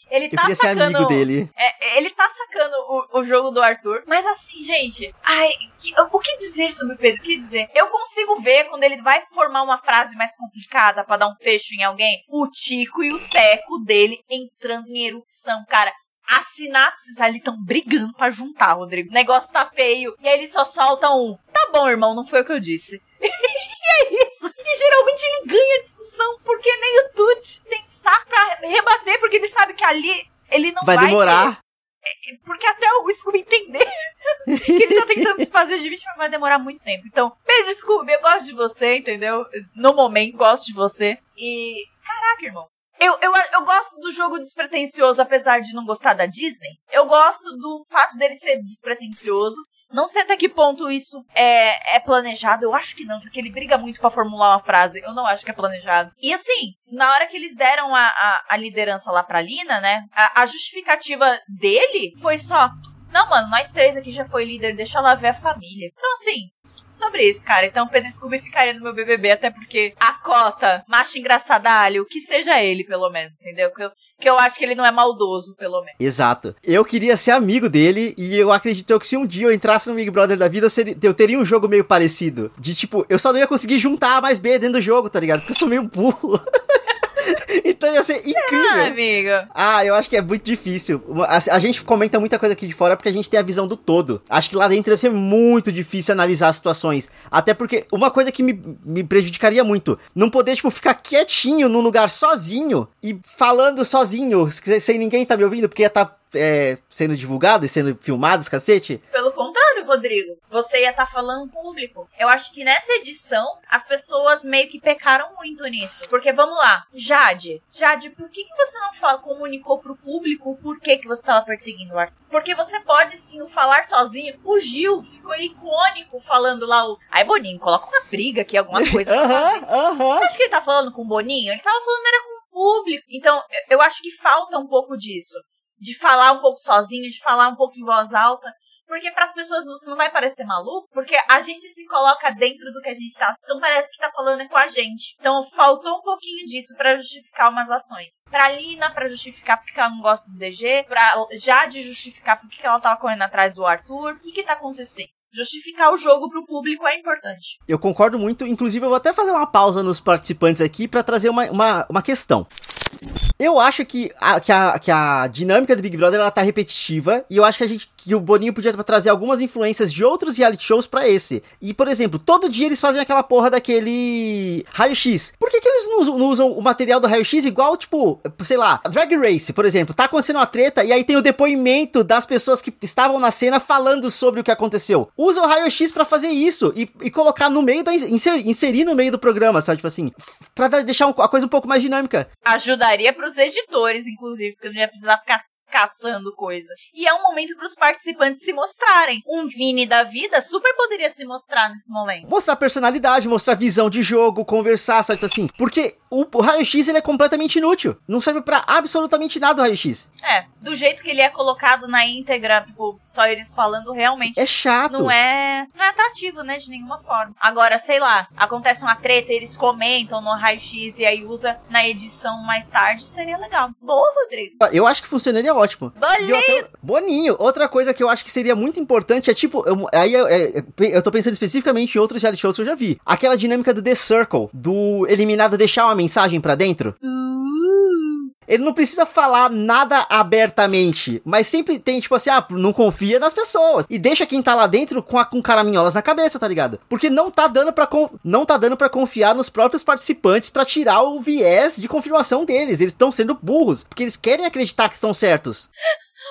Ele eu tá sacando. amigo dele. É, ele tá sacando o, o jogo do Arthur. Mas assim, gente. Ai, que, o que dizer sobre o Pedro? O que dizer? Eu consigo ver quando ele vai formar uma frase mais complicada pra dar um fecho em alguém. O Tico e o Teco dele entrando em erupção, cara. As sinapses ali estão brigando pra juntar, Rodrigo. O negócio tá feio. E aí eles só soltam um. Tá bom, irmão, não foi o que eu disse. é isso. E geralmente ele ganha a discussão, porque nem o Tuti tem saco pra rebater, porque ele sabe que ali ele não vai. Vai demorar. ter. Porque até o Scooby entender que ele tá tentando se fazer de vítima vai demorar muito tempo. Então, beijo, Scooby, eu gosto de você, entendeu? No momento, gosto de você. E. Caraca, irmão. Eu, eu, eu gosto do jogo despretensioso, apesar de não gostar da Disney. Eu gosto do fato dele ser despretensioso. Não sei até que ponto isso é, é planejado. Eu acho que não, porque ele briga muito pra formular uma frase. Eu não acho que é planejado. E assim, na hora que eles deram a, a, a liderança lá pra Lina, né? A, a justificativa dele foi só. Não, mano, nós três aqui já foi líder, deixa ela ver a família. Então, assim, sobre isso, cara. Então Pedro Scooby ficaria no meu BBB, até porque a cota, macho engraçadalho, que seja ele, pelo menos, entendeu? Que eu, que eu acho que ele não é maldoso, pelo menos. Exato. Eu queria ser amigo dele e eu acredito que se um dia eu entrasse no Big Brother da vida, eu, seria, eu teria um jogo meio parecido. De tipo, eu só não ia conseguir juntar mais B dentro do jogo, tá ligado? Porque eu sou meio burro. então ia ser incrível. Ah, amigo. Ah, eu acho que é muito difícil. A, a, gente comenta muita coisa aqui de fora porque a gente tem a visão do todo. Acho que lá dentro deve ser muito difícil analisar as situações. Até porque uma coisa que me, me prejudicaria muito, não poder, tipo, ficar quietinho num lugar sozinho e falando sozinho, sem ninguém tá me ouvindo, porque ia tá é, sendo divulgado e sendo filmado, cacete? Rodrigo. Você ia estar tá falando público. Eu acho que nessa edição, as pessoas meio que pecaram muito nisso. Porque, vamos lá, Jade. Jade, por que, que você não fala, comunicou pro público o porquê que você estava perseguindo o Arthur? Porque você pode sim o falar sozinho. O Gil ficou icônico falando lá o. Ai, Boninho, coloca uma briga aqui, alguma coisa. Aham, aham. Você acha que ele tá falando com o Boninho? Ele tava falando era com o público. Então, eu acho que falta um pouco disso de falar um pouco sozinho, de falar um pouco em voz alta. Porque para as pessoas você não vai parecer maluco, porque a gente se coloca dentro do que a gente tá. Então parece que tá falando com a gente. Então faltou um pouquinho disso para justificar umas ações. Pra Lina, para justificar porque ela não gosta do DG, pra Jade justificar porque ela tava correndo atrás do Arthur. O que que tá acontecendo? justificar o jogo pro público é importante. Eu concordo muito, inclusive eu vou até fazer uma pausa nos participantes aqui para trazer uma, uma, uma questão. Eu acho que a, que, a, que a dinâmica do Big Brother ela tá repetitiva e eu acho que a gente que o Boninho podia trazer algumas influências de outros reality shows para esse. E, por exemplo, todo dia eles fazem aquela porra daquele raio-x. Por que, que eles não, não usam o material do raio-x igual, tipo, sei lá, Drag Race, por exemplo, tá acontecendo uma treta e aí tem o depoimento das pessoas que estavam na cena falando sobre o que aconteceu. Usa o raio-x para fazer isso e, e, colocar no meio da inserir, inserir no meio do programa, sabe, tipo assim, para deixar a coisa um pouco mais dinâmica. Ajudaria pros editores, inclusive, porque não ia precisar ficar caçando coisa. E é um momento para os participantes se mostrarem. Um Vini da vida super poderia se mostrar nesse momento. Mostrar personalidade, mostrar visão de jogo, conversar, sabe tipo assim? Porque o, raio-x ele é completamente inútil. Não serve para absolutamente nada o raio-x. É, do jeito que ele é colocado na íntegra, tipo, só eles falando realmente. É chato. Não é, não é atrativo, né, de nenhuma forma. Agora, sei lá, acontece uma treta, eles comentam no raio-x e aí usa na edição mais tarde, seria legal. Boa, Rodrigo. Eu acho que funcionaria ótimo. Boninho! Outra, Boninho! Outra coisa que eu acho que seria muito importante é tipo, eu, aí eu, é, eu tô pensando especificamente em outros reality shows que eu já vi. Aquela dinâmica do The Circle, do eliminado deixar uma mensagem para dentro. Uh. Ele não precisa falar nada abertamente, mas sempre tem, tipo assim, ah, não confia nas pessoas. E deixa quem tá lá dentro com, a, com caraminholas na cabeça, tá ligado? Porque não tá dando pra, não tá dando pra confiar nos próprios participantes para tirar o viés de confirmação deles. Eles estão sendo burros, porque eles querem acreditar que estão certos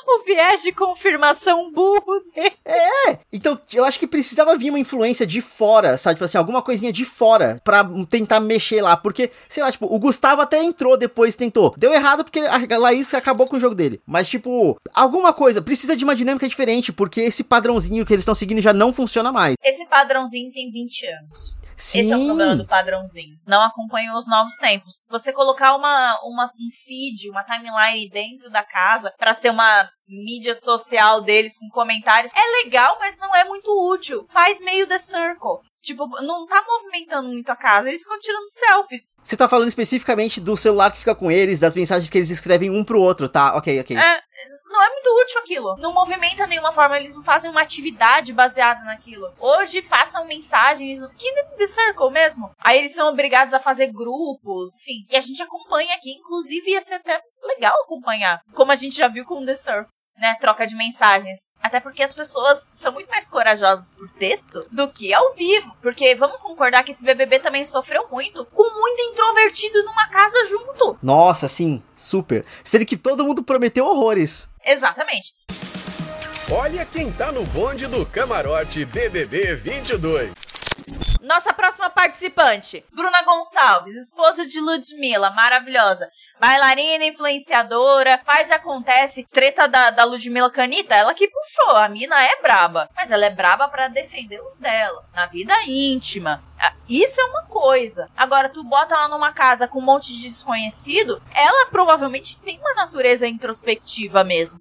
o viés de confirmação burro dele. É, então eu acho que precisava vir uma influência de fora, sabe? Tipo assim, alguma coisinha de fora pra tentar mexer lá. Porque, sei lá, tipo, o Gustavo até entrou depois, tentou. Deu errado porque a Laís acabou com o jogo dele. Mas, tipo, alguma coisa, precisa de uma dinâmica diferente, porque esse padrãozinho que eles estão seguindo já não funciona mais. Esse padrãozinho tem 20 anos. Sim. Esse é o problema do padrãozinho. Não acompanham os novos tempos. Você colocar uma, uma, um feed, uma timeline dentro da casa para ser uma mídia social deles com comentários é legal, mas não é muito útil. Faz meio The Circle. Tipo, não tá movimentando muito a casa, eles ficam tirando selfies. Você tá falando especificamente do celular que fica com eles, das mensagens que eles escrevem um pro outro, tá? Ok, ok. É, não é muito útil aquilo. Não movimenta nenhuma forma, eles não fazem uma atividade baseada naquilo. Hoje façam mensagens, que The Circle mesmo. Aí eles são obrigados a fazer grupos, enfim. E a gente acompanha aqui, inclusive ia ser até legal acompanhar. Como a gente já viu com The Circle né, troca de mensagens. Até porque as pessoas são muito mais corajosas por texto do que ao vivo. Porque vamos concordar que esse BBB também sofreu muito com muito introvertido numa casa junto. Nossa, sim, super. Sendo que todo mundo prometeu horrores. Exatamente. Olha quem tá no bonde do camarote BBB 22. Nossa próxima participante, Bruna Gonçalves, esposa de Ludmilla, maravilhosa. Bailarina, influenciadora, faz acontece. Treta da, da Ludmilla Canita, ela que puxou. A mina é braba. Mas ela é braba para defender os dela. Na vida íntima. Ah, isso é uma coisa. Agora, tu bota ela numa casa com um monte de desconhecido, ela provavelmente tem uma natureza introspectiva mesmo.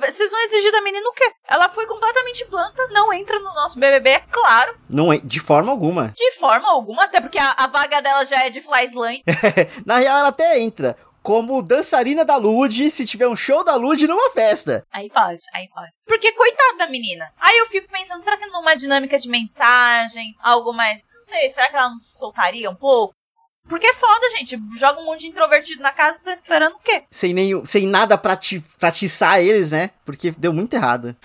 Vocês vão exigir da menina o quê? Ela foi completamente planta, não entra no nosso BBB, é claro. Não é, de forma alguma. De forma alguma, até porque a, a vaga dela já é de Flyslane. Na real, ela até entra como dançarina da Lud se tiver um show da Lud numa festa. Aí pode, aí pode. Porque coitada da menina. Aí eu fico pensando, será que numa dinâmica de mensagem, algo mais, não sei, será que ela não se soltaria um pouco? Porque é foda, gente. Joga um monte de introvertido na casa e tá esperando o quê? Sem, nenhum, sem nada pra, ti, pra tiçar eles, né? Porque deu muito errado.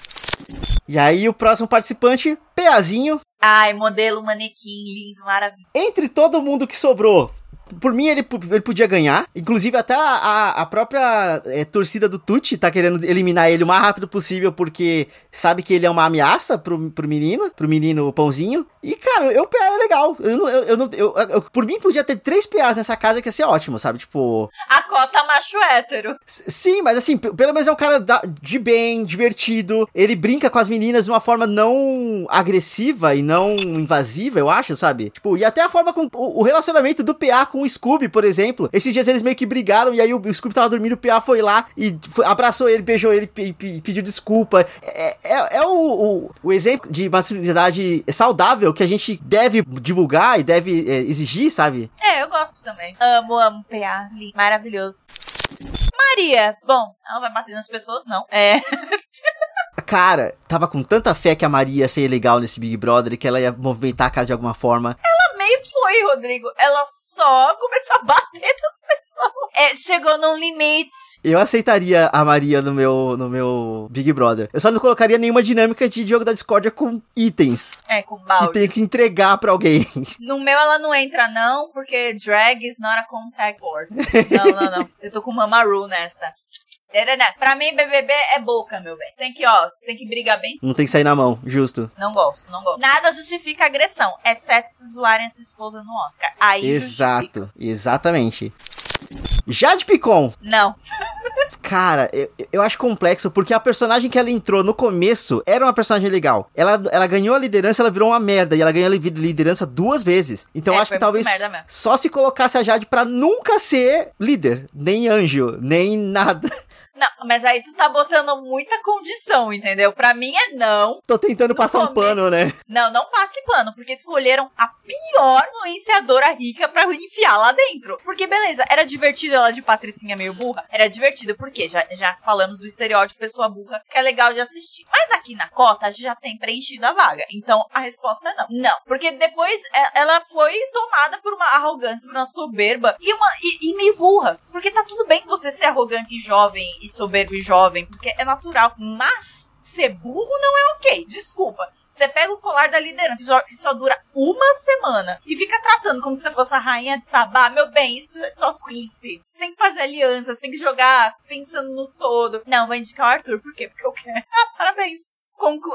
E aí o próximo participante, Peazinho. Ai, modelo manequim, lindo, maravilhoso. Entre todo mundo que sobrou, por mim, ele, ele podia ganhar. Inclusive, até a, a própria é, torcida do Tucci tá querendo eliminar ele o mais rápido possível, porque sabe que ele é uma ameaça pro, pro menino, pro menino Pãozinho. E, cara, eu PA é legal. Eu, não- eu, eu, não- eu- eu- por mim, podia ter três PAs nessa casa que ia ser ótimo, sabe? Tipo. A cota macho hétero. Sim, mas assim, pelo menos é um cara da- de bem, divertido. Ele brinca com as meninas de uma forma não agressiva e não invasiva, eu acho, sabe? Tipo, e até a forma com. O, o relacionamento do PA com o Scooby, por exemplo. Esses dias eles meio que brigaram e aí o, Scooby tava dormindo, o PA foi lá e foi- abraçou ele, beijou ele e pe- pediu desculpa. É, é, é o, o, o exemplo de masculinidade saudável que a gente deve divulgar e deve é, exigir, sabe? É, eu gosto também. Amo, amo PA. Maravilhoso. Maria. Bom, ela vai bater nas pessoas, não. É. Cara, tava com tanta fé que a Maria ia ser legal nesse Big Brother que ela ia movimentar a casa de alguma forma. Que foi, Rodrigo. Ela só começou a bater nas pessoas. É, chegou num limite. Eu aceitaria a Maria no meu, no meu Big Brother. Eu só não colocaria nenhuma dinâmica de jogo da discórdia com itens É, com que balde. tem que entregar pra alguém. No meu ela não entra, não, porque drag is not a contact board. Não, não, não. Eu tô com Mamaru nessa. Tereré. Pra mim, BBB é boca, meu bem. Tem que, ó, tem que brigar bem. Não tem que sair na mão, justo. Não gosto, não gosto. Nada justifica agressão, exceto se zoarem a sua esposa no Oscar. Aí justifica. Exato, exatamente. Jade Picon, Não. cara, eu, eu acho complexo porque a personagem que ela entrou no começo era uma personagem legal. Ela, ela ganhou a liderança, ela virou uma merda e ela ganhou a li- liderança duas vezes. Então É, eu acho que talvez só se colocasse a Jade pra nunca ser líder, nem anjo, nem nada. Não, mas aí tu tá botando muita condição, entendeu? Pra mim é não. Tô tentando No passar um começo- pano, né? Não, não passe pano, porque escolheram a pior influenciadora rica pra enfiar lá dentro. Porque, beleza, era divertido ela de patricinha meio burra? Era divertido, porque já, já falamos do estereótipo pessoa burra, que é legal de assistir. Mas aqui na cota, a gente já tem preenchido a vaga. Então, a resposta é não. Não, porque depois é, ela foi tomada por uma arrogância, por uma soberba e, uma, e, e meio burra. Porque tá tudo bem você ser arrogante e jovem e soberbo e jovem, porque é natural. Mas ser burro não é ok, desculpa. Você pega o colar da liderança, que só, dura uma semana, e fica tratando como se fosse a rainha de Sabá. Meu bem, isso é só Quincy. Você tem que fazer alianças, tem que jogar pensando no todo. Não, vou indicar o Arthur. Por quê? Porque eu quero. Parabéns. Conclu-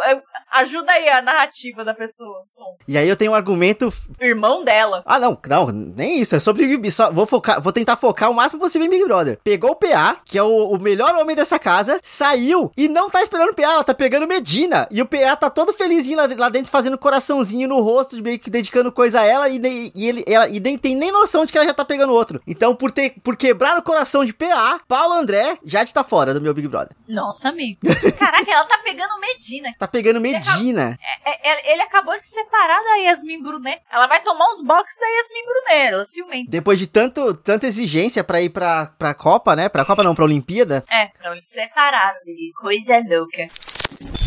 Ajuda aí a narrativa da pessoa. Bom, E aí eu tenho um argumento. irmão dela. Ah, não, não, nem isso. É sobre Big só Vou focar, vou tentar focar o máximo possível em Big Brother. Pegou o PA, que é o, o melhor homem dessa casa, saiu e não tá esperando o PA, ela tá pegando Medina. E o PA tá todo felizinho lá, lá dentro, fazendo coraçãozinho no rosto, meio que dedicando coisa a ela, e, nem- e ele ela, e nem tem nem noção de que ela já tá pegando outro. Então, por ter por quebrar o coração de PA, Paulo André já tá fora do meu Big Brother. Nossa, amigo. Caraca, ela tá pegando Medina. Tá pegando Medina. É, é, ele acabou de separar da Yasmin Brunet. Ela vai tomar uns boxes da Yasmin Brunet. Ela ciumenta. Depois de tanto, tanta exigência pra ir pra, pra Copa, né? Pra Copa não, pra Olimpíada. É, pra eles separaram. dele. Coisa louca.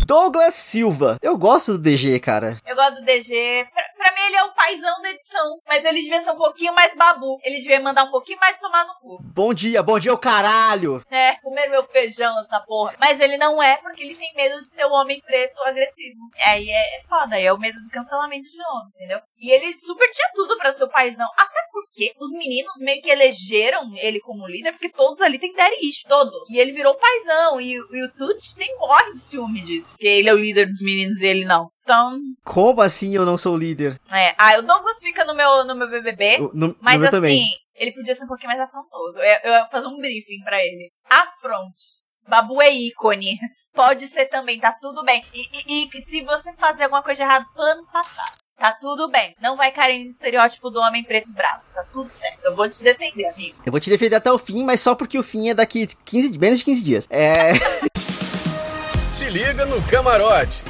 Douglas Silva. Eu gosto do DG, cara. Eu gosto do DG. Pra, pra mim, ele é o paizão da edição. Mas ele devia ser um pouquinho mais babu. Ele devia mandar um pouquinho mais tomar no cu. Bom dia, bom dia, o caralho. É, comer meu feijão, essa porra. Mas ele não é, porque ele tem medo de ser o homem preto agressivo. Aí é, é foda, aí é o medo do cancelamento de homem, entendeu? E ele super tinha tudo pra ser o paizão. Até porque os meninos meio que elegeram ele como líder, porque todos ali daddy issue, todos. E ele virou paizão. E, e o Tuts tem morre de ciúme disso. Porque ele é o líder dos meninos e ele não. Então, Como assim eu não sou líder? é. Ah, o Douglas fica no meu, no meu BBB. No, Mas no assim, também. ele podia ser um pouquinho mais afrontoso. Eu ia, eu ia fazer um briefing pra ele. Afronte. Babu é ícone. Pode ser também, tá tudo bem. E, e- e se você fazer alguma coisa de errado, plano passado. Tá tudo bem. Não vai cair no estereótipo do homem preto e bravo. Tá tudo certo. Eu vou te defender, amigo. Eu vou te defender até o fim, mas só porque o fim é daqui 15, menos de 15 dias. É. Se liga no camarote.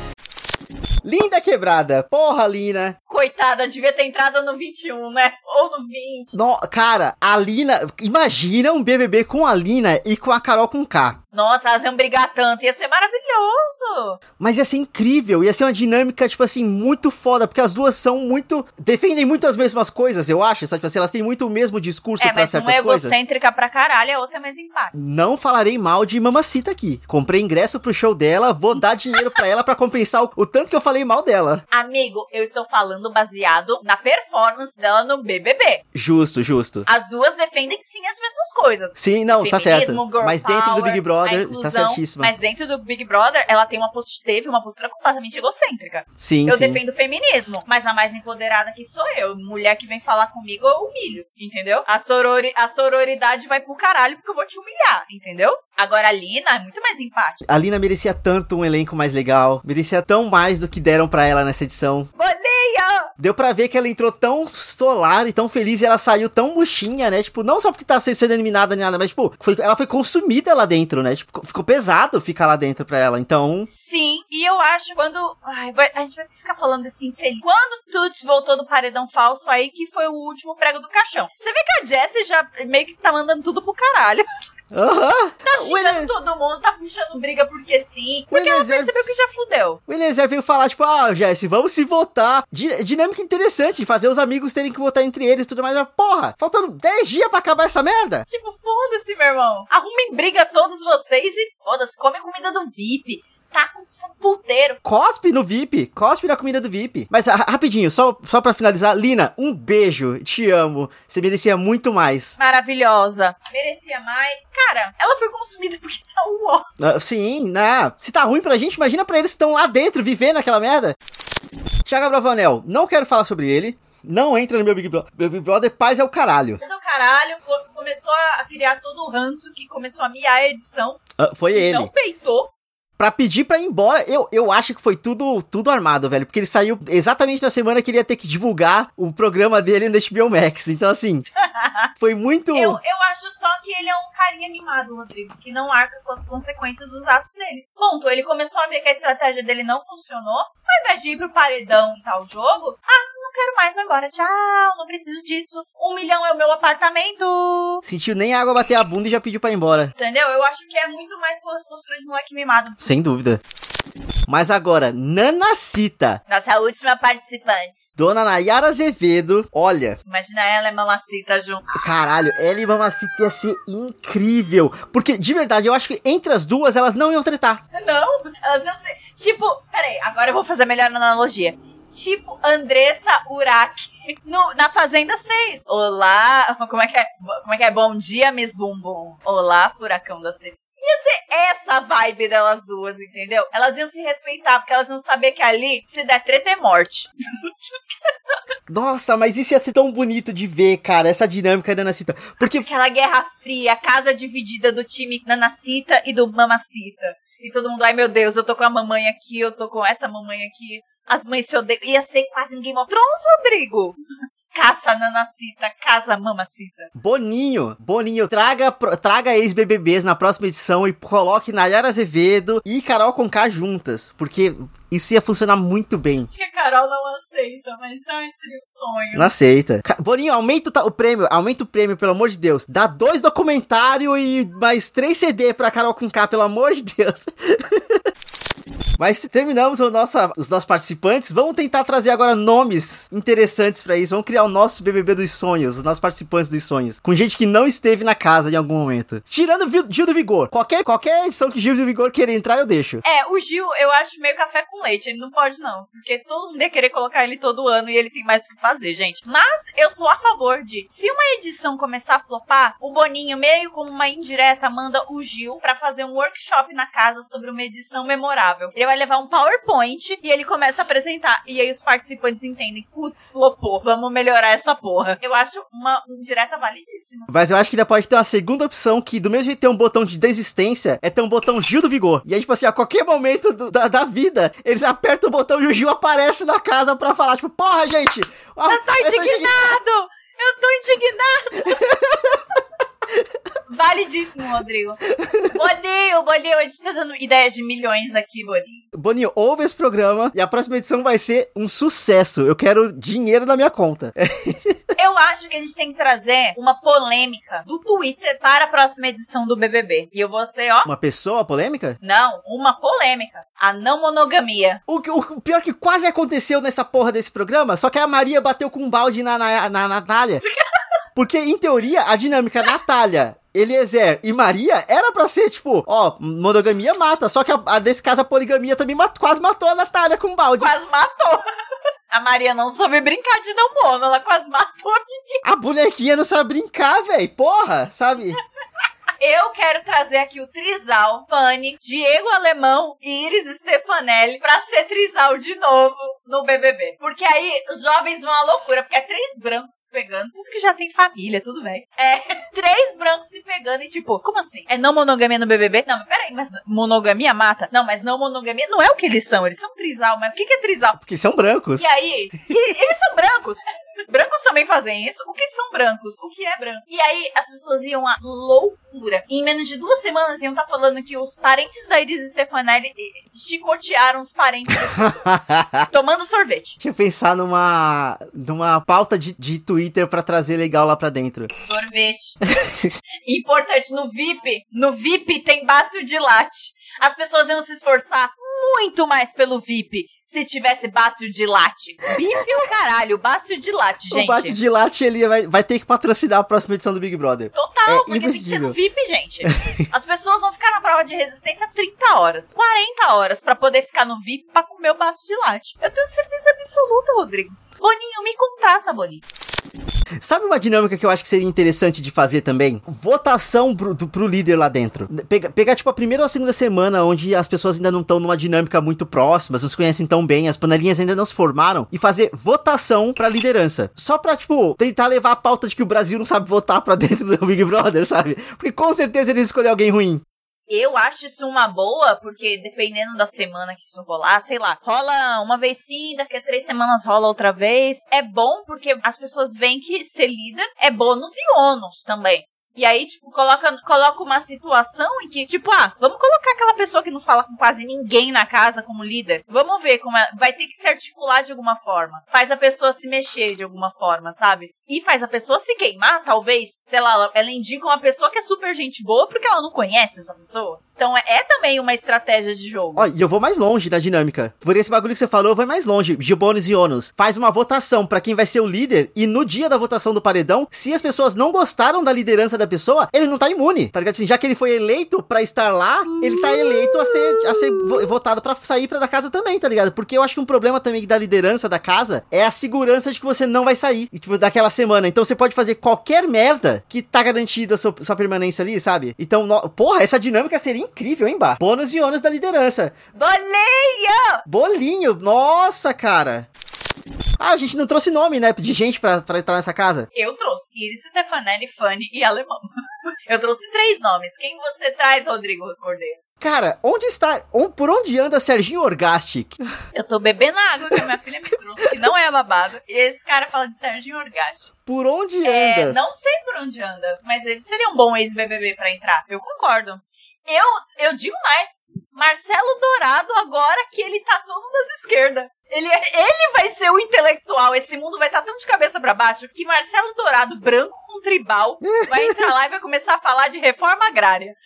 Linda quebrada. Porra, Lina. Coitada, devia ter entrado no 21, né? Ou no 20. No, cara, a Lina. Imagina um BBB com a Lina e com a Carol com K. Nossa, elas iam brigar tanto. Ia ser maravilhoso. Mas ia ser incrível, ia ser uma dinâmica, tipo assim, muito foda, porque as duas são muito. defendem muito as mesmas coisas, eu acho, sabe? Tipo assim, elas têm muito o mesmo discurso É, pra mas certas uma é coisas. egocêntrica pra caralho, a outra é mais empática. Não falarei mal de Mamacita aqui. Comprei ingresso pro show dela, vou dar dinheiro pra ela pra compensar o, o tanto que eu falei mal dela. Amigo, eu estou falando baseado na performance dela no BBB. Justo, justo. As duas defendem sim as mesmas coisas. Sim, não, tá certo. Feminismo, Mas dentro do power. Big Brother Brother, tá inclusão, certíssima. mas dentro do Big Brother, ela tem uma postura, teve uma postura completamente egocêntrica. Sim, eu sim. defendo o feminismo, mas a mais empoderada que sou eu. Mulher que vem falar comigo, eu humilho, entendeu? A, sorori a sororidade vai pro caralho porque eu vou te humilhar, entendeu? Agora a Lina é muito mais empática. A Lina merecia tanto um elenco mais legal, merecia tão mais do que deram pra ela nessa edição. Boleia! Deu pra ver que ela entrou tão solar e tão feliz e ela saiu tão murchinha, né? Tipo, não só porque tá sendo eliminada nem nada, mas, tipo, foi- ela foi consumida lá dentro, né? Tipo, ficou pesado ficar lá dentro pra ela. Então, Sim, e eu acho quando. Ai, vai- a gente vai ficar falando desse infeliz. Quando Tuts voltou do paredão falso, aí que foi o último prego do caixão. Você vê que a Jessie já meio que tá mandando tudo pro caralho. aham. Tá xingando todo mundo, tá puxando briga porque sim. O Porque ela percebeu que já fudeu. O Eliezer veio falar, tipo, ah, Jesse, vamos se votar. Di- dinâmica interessante, fazer os amigos terem que votar entre eles e tudo mais. Mas, porra, faltando 10 dias pra acabar essa merda. Tipo, foda-se, meu irmão. Arrumem briga todos vocês e foda-se, come a comida do VIP. Tá com um puteiro. Cospe no VIP, cospe na comida do VIP. Mas ra- rapidinho, só, só pra finalizar, Lina, um beijo, te amo. Você merecia muito mais. Maravilhosa. Merecia mais. Cara, ela foi consumida porque tá um ó. Ah, sim, né? Se tá ruim pra gente, imagina pra eles que estão lá dentro, vivendo aquela merda. Thiago Bravanel, não quero falar sobre ele. Não entra no meu Big Brother. Meu Big Brother, paz é o caralho. Mas o caralho co- começou a criar todo o ranço que começou a miar a edição. Ah, foi ele. Não peitou. Pra pedir pra ir embora, eu, eu acho que foi tudo, tudo armado, velho. Porque ele saiu exatamente na semana que ele ia ter que divulgar o programa dele no HBO Max. Então, assim, foi muito. Eu, eu acho só que ele é um carinha animado, Rodrigo, que não arca com as consequências dos atos dele. Ponto. Ele começou a ver que a estratégia dele não funcionou. Ao invés de ir pro paredão e tal jogo, ah, quero mais, vai embora. Tchau, não preciso disso. Um milhão é o meu apartamento. Sentiu nem a água bater a bunda e já pediu pra ir embora. Entendeu? Eu acho que é muito mais postura de moleque mimado. Sem dúvida. Mas agora, Nanacita, Nossa última participante. Dona Nayara Azevedo, olha, Imagina ela e mamacita junto. caralho, ela e Mamacita ia ser incrível. Porque, de verdade, eu acho que entre as duas elas não iam tretar. Não, elas iam ser. Tipo, peraí, agora eu vou fazer a melhor analogia. Tipo Andressa Urach no, na Fazenda 6. Olá, como é que é? Como é que é? Bom dia, Miss Bumbum. Olá, furacão da C. Ia ser essa vibe delas duas, entendeu? Elas iam se respeitar, porque elas iam saber que ali, se der treta, é morte. Nossa, mas isso ia ser tão bonito de ver, cara, essa dinâmica da Nanacita. Porque Aquela guerra fria, casa dividida do time Nanacita e do Mamacita. E todo mundo, ai meu Deus, eu tô com a mamãe aqui, eu tô com essa mamãe aqui. As mães se odeiam. Ia ser quase um Game of Thrones, Rodrigo. Caça Nanacita, casa Mamacita. Boninho, Boninho, traga, traga ex-BBBs na próxima edição e coloque Nayara Azevedo e Carol Conká juntas, porque isso ia funcionar muito bem. Acho que a Carol não aceita, mas ai, seria um sonho. Não aceita. Boninho, aumenta o, ta- o prêmio, aumenta o prêmio, pelo amor de Deus. Dá dois documentários e mais três CD pra Carol Conká, pelo amor de Deus. Mas terminamos o nossa, os nossos participantes. Vamos tentar trazer agora nomes interessantes pra isso. Vamos criar o nosso BBB dos sonhos, os nossos participantes dos sonhos. Com gente que não esteve na casa em algum momento. Tirando o Gil do Vigor. Qualquer, qualquer edição que Gil do Vigor querer entrar, eu deixo. É, o Gil, eu acho meio café com leite. Ele não pode, não. Porque todo mundo ia querer colocar ele todo ano e ele tem mais o que fazer, gente. Mas eu sou a favor de. Se uma edição começar a flopar, o Boninho, meio como uma indireta, manda o Gil pra fazer um workshop na casa sobre uma edição memorável. Ele vai levar um PowerPoint e ele começa a apresentar. E aí os participantes entendem: putz, flopou. Vamos melhorar essa porra. Eu acho uma indireta validíssima. Mas eu acho que ainda pode ter uma segunda opção que, do mesmo jeito tem um botão de desistência, é ter um botão Gil do Vigor. E aí, tipo assim, a qualquer momento do- da, da vida, eles apertam o botão e o Gil aparece na casa pra falar, tipo, porra, gente! eu tô indignado! Eu tô indignado! Validíssimo, Rodrigo. Bolinho, Bolinho, a gente tá dando ideias de milhões aqui, Bolinho. Boninho, ouve esse programa e a próxima edição vai ser um sucesso. Eu quero dinheiro na minha conta. Eu acho que a gente tem que trazer uma polêmica do Twitter para a próxima edição do BBB. E eu vou ser, ó, Uma pessoa polêmica? não, uma polêmica. A não monogamia. O, o pior que quase aconteceu nessa porra desse programa, só que a Maria bateu com um balde na, na, na Natália. Porque, em teoria, a dinâmica Natália, Eliezer e Maria era pra ser, tipo, ó, monogamia mata. Só que a, a desse caso, a poligamia também mat- quase matou a Natália com balde. Quase matou. A Maria não soube brincar de não mono, ela quase matou a menina. A bonequinha não sabe brincar, velho. Porra, sabe? Eu quero trazer aqui o Trizal, Fanny, Diego Alemão e Iris Stefanelli pra ser Trizal de novo no BBB. Porque aí os jovens vão à loucura, porque é três brancos se pegando, tudo que já tem família, tudo bem. É, três brancos se pegando e tipo, como assim? É não monogamia no BBB? Não, mas peraí, mas monogamia mata? Não, mas não monogamia não é o que eles são, eles são trisal, mas o que, que é trisal? Porque são brancos. E aí, e- eles são brancos. Brancos também fazem isso. O que são brancos? O que é branco? E aí as pessoas iam à loucura. E em menos de duas semanas iam estar falando que os parentes da Iris Stefanelli eh, chicotearam os parentes das pessoas. tomando sorvete. Deixa eu pensar numa, numa pauta de, de Twitter pra trazer legal lá pra dentro. Sorvete. Importante, no VIP, no VIP tem bácio de latte. As pessoas iam se esforçar muito mais pelo VIP se tivesse bácio de latte. Bife o caralho, bácio de latte, O gente. Bate de Latte, ele vai, vai ter que patrocinar a próxima edição do Big Brother. Total, É porque tem que ter no. VIP, gente. As pessoas vão ficar na prova de resistência 30 horas, 40 horas pra poder ficar no VIP pra comer o baço de latte. Eu tenho certeza absoluta, Rodrigo. Boninho, me contrata, Boninho. Sabe uma dinâmica que eu acho que seria interessante de fazer também? Votação pro, do- pro líder lá dentro. Pega- pegar, tipo, a primeira ou a segunda semana, onde as pessoas ainda não estão numa dinâmica muito próximas, não se conhecem tão bem, as panelinhas ainda não se formaram, e fazer votação pra liderança. Só pra, tipo, tentar levar a pauta de que o Brasil não sabe votar pra dentro do Big Brother, sabe? Porque com certeza eles escolheram alguém ruim. Eu acho isso uma boa, porque dependendo da semana que isso rolar, sei lá, rola uma vez sim, daqui a três semanas rola outra vez. É bom porque as pessoas veem que ser líder é bônus e ônus também. E aí, tipo, coloca, coloca uma situação em que, tipo, ah, vamos colocar aquela pessoa que não fala com quase ninguém na casa como líder. Vamos ver como é. Vai ter que se articular de alguma forma. Faz a pessoa se mexer de alguma forma, sabe? E faz a pessoa se queimar, talvez. Sei lá, ela, ela indica uma pessoa que é super gente boa porque ela não conhece essa pessoa. Então é, é também uma estratégia de jogo. Ó, e eu vou mais longe na dinâmica. Por esse bagulho que você falou, eu vou mais longe. De bônus e ônus. Faz uma votação pra quem vai ser o líder. E no dia da votação do paredão, se as pessoas não gostaram da liderança da pessoa, ele não tá imune. Tá ligado? Assim, já que ele foi eleito pra estar lá, ele tá eleito a ser, a ser vo- votado pra sair pra da casa também, tá ligado? Porque eu acho que um problema também da liderança da casa é a segurança de que você não vai sair. Tipo, daquela semana. Então você pode fazer qualquer merda que tá garantida sua, sua permanência ali, sabe? Então, no- porra, essa dinâmica seria incrível, hein, Bar? Bônus e ônus da liderança. Boleia! Bolinho, nossa, cara. Ah, a gente não trouxe nome, né, de gente pra, pra entrar nessa casa. Eu trouxe Iris, Stefanelli, Fanny e Alemão. Eu trouxe três nomes. Quem você traz, Rodrigo Cordeiro? Cara, onde está, on- por onde anda Serginho Orgastic? Eu tô bebendo água que a minha filha me trouxe, que não é babado. E esse cara fala de Serginho Orgaste. Por onde É, anda? não sei por onde anda, mas ele seria um bom ex-BBB pra entrar. Eu concordo. Eu, eu digo mais. Marcelo Dourado, agora que ele tá todo das esquerdas. Ele, é- ele vai ser o intelectual. Esse mundo vai estar tão de cabeça pra baixo que Marcelo Dourado, branco com tribal, vai entrar lá e vai começar a falar de reforma agrária.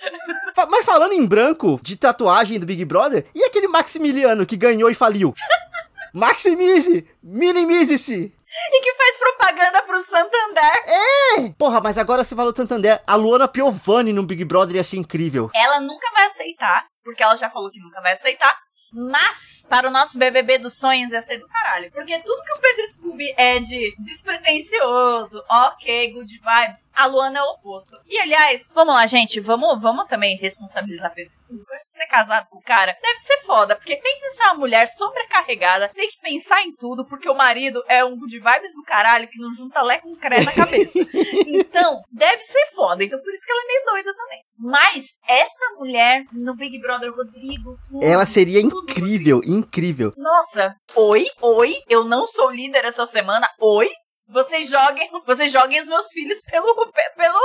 Mas falando em branco, de tatuagem do Big Brother, e aquele Maximiliano que ganhou e faliu? Maximize! Minimize-se! E que faz propaganda pro Santander. Porra, mas agora você falou do Santander, a Luana Piovani no Big Brother ia ser incrível. Ela nunca vai aceitar, porque ela já falou que nunca vai aceitar. Mas, para o nosso BBB dos sonhos, ia ser do caralho. Porque tudo que o Pedro Scooby é de despretensioso, ok, good vibes, a Luana é o oposto. E, aliás, vamos lá, gente, vamos, vamos também responsabilizar Pedro Scooby. Eu acho que ser casado com o cara deve ser foda, porque pensa em ser uma mulher sobrecarregada, tem que pensar em tudo, porque o marido é um good vibes do caralho que não junta lé com cré na cabeça. Então, deve ser foda. Então, por isso que ela é meio doida também. Mas, esta mulher no Big Brother Rodrigo. tudo, Ela seria tudo, incrível, incrível. Nossa. Oi, oi. Eu não sou líder essa semana. Oi. Vocês joguem, vocês joguem os meus filhos pelo, pe- pelo,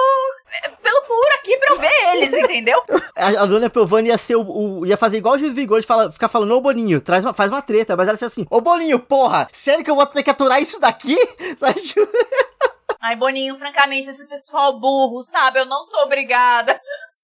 pelo muro aqui pra eu ver eles, entendeu? A, a Luana Piovani ia ser o, o- ia fazer igual o Gil Vigor, de fala- ficar falando, ô Boninho, traz uma, faz uma treta, mas ela ia ser assim, ô Boninho, porra, sério que eu vou ter que aturar isso daqui? Sabe, Ai, Boninho, francamente, esse pessoal burro, sabe? Eu não sou obrigada.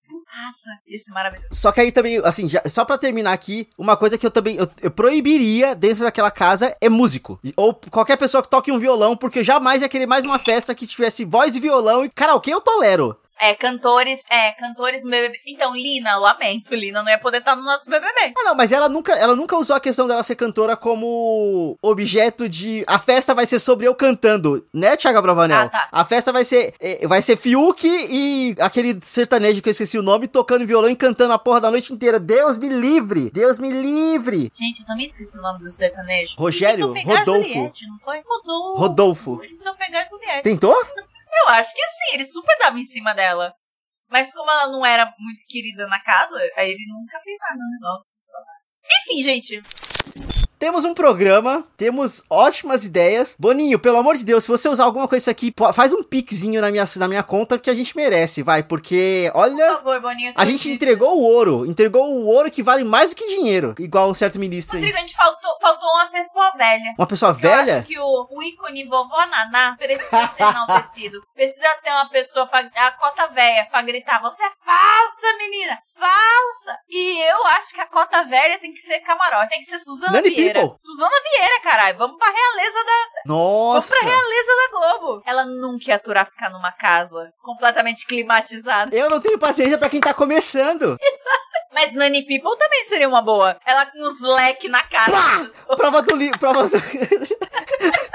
Nossa, esse é maravilhoso. Só que aí também, assim, já- só pra terminar aqui, uma coisa que eu também eu, eu proibiria dentro daquela casa é músico. Ou qualquer pessoa que toque um violão, porque eu jamais ia querer mais uma festa que tivesse voz e violão e karaokê eu tolero. É, cantores, é, cantores no BBB. Então, Lina, lamento, Lina não ia poder estar no nosso BBB. Ah, não, mas ela nunca, ela nunca usou a questão dela ser cantora como objeto de. A festa vai ser sobre eu cantando, né, Thiago Bravanel? Ah, tá. A festa vai ser. eh, Vai ser Fiuk e aquele sertanejo que eu esqueci o nome, tocando violão e cantando a porra da noite inteira. Deus me livre! Deus me livre! Gente, eu também esqueci o nome do sertanejo. Rogério? Rodolfo. Juliette, não foi? Rodolfo. Rodolfo. Ele tentou Eu acho que sim, ele super tava em cima dela. Mas como ela não era muito querida na casa, aí ele nunca fez nada no negócio. Enfim, gente. Temos um programa, temos ótimas ideias. Boninho, pelo amor de Deus, se você usar alguma coisa aqui, pô, faz um pixinho na minha, na minha conta que a gente merece, vai, porque, Por olha, favor, Boninho. a gente entregou o ouro, entregou o ouro que vale mais do que dinheiro, igual um certo ministro aí. Rodrigo, a gente faltou, faltou uma pessoa velha. Uma pessoa Eu velha? acho que o, o ícone vovó Naná precisa ser enaltecido. Precisa ter uma pessoa pra, a cota velha pra gritar: Você é falsa, menina! Falsa! E eu acho que a cota velha tem que ser camarote. Tem que ser Suzana Nani Vieira. People. Suzana Vieira, caralho. Vamos pra realeza da. Nossa! Vamos pra realeza da Globo. Ela nunca ia aturar ficar numa casa completamente climatizada. Eu não tenho paciência pra quem tá começando. Mas Nani People também seria uma boa. Ela com os leques na cara. Prova do livro, prova do...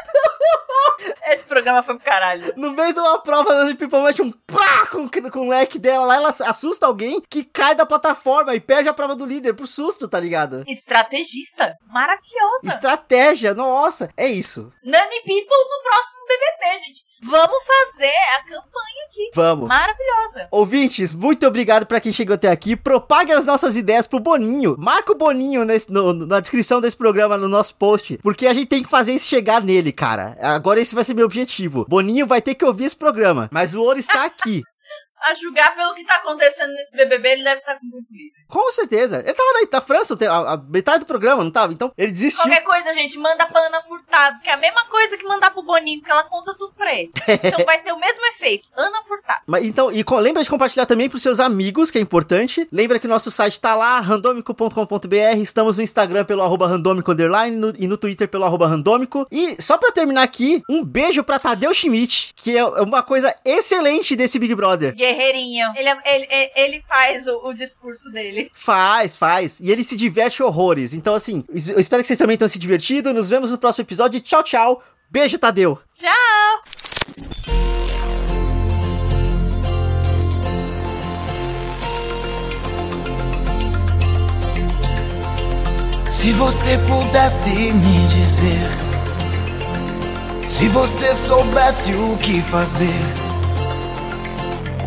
Esse programa foi pro caralho. No meio de uma prova da People mete um pá com, com o leque dela lá, ela assusta alguém que cai da plataforma e perde a prova do líder por susto, tá ligado? Estrategista. Maravilhosa. Estratégia, nossa, é isso. Nani People no próximo BBB, gente. Vamos fazer a campanha aqui. Vamos. Maravilhosa. Ouvintes, muito obrigado pra quem chegou até aqui. Propague as nossas ideias pro Boninho. Marca o Boninho nesse- no- na descrição desse programa, no nosso post. Porque a gente tem que fazer isso chegar nele, cara. Agora esse vai ser meu objetivo. Boninho vai ter que ouvir esse programa. Mas o ouro está aqui. A julgar pelo que tá acontecendo nesse BBB, ele deve estar com muito livre. Com certeza. Ele tava na, na França a, a metade do programa, não tava? Então ele desistiu. Qualquer coisa, gente, manda pra Ana Furtado, que é a mesma coisa que mandar pro Boninho, porque ela conta tudo pra ele. Então vai ter o mesmo efeito. Ana Furtado. Mas, então, e co- lembra de compartilhar também pros seus amigos, que é importante. Lembra que nosso site tá lá, randomico.com.br. Estamos no Instagram pelo arroba randomico underline no- e no Twitter pelo arroba randomico. E só pra terminar aqui, um beijo pra Tadeu Schmidt, que é uma coisa excelente desse Big Brother. Guerreirinho. Ele, é- ele, ele, ele faz o, o discurso dele. Faz, faz. E ele se diverte horrores. Então, assim, eu espero que vocês também tenham se divertido. Nos vemos no próximo episódio. Tchau, tchau. Beijo, Tadeu. Tchau! Se você pudesse me dizer, se você soubesse o que fazer,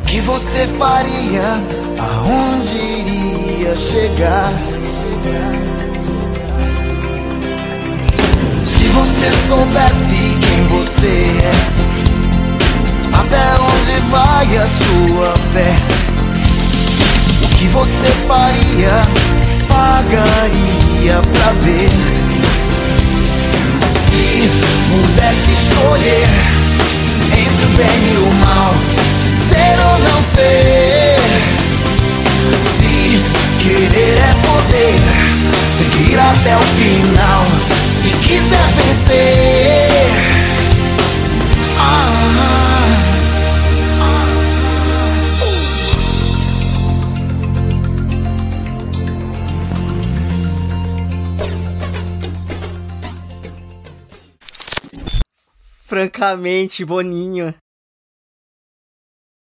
o que você faria, aonde iria chegar? Se você soubesse quem você é, até onde vai a sua fé? O que você faria, pagaria pra ver. Se pudesse escolher entre o bem e o mal, ser ou não ser. Se querer é poder, tem que ir até o final. Se quiser vencer. Ah, ah. Francamente, Boninho.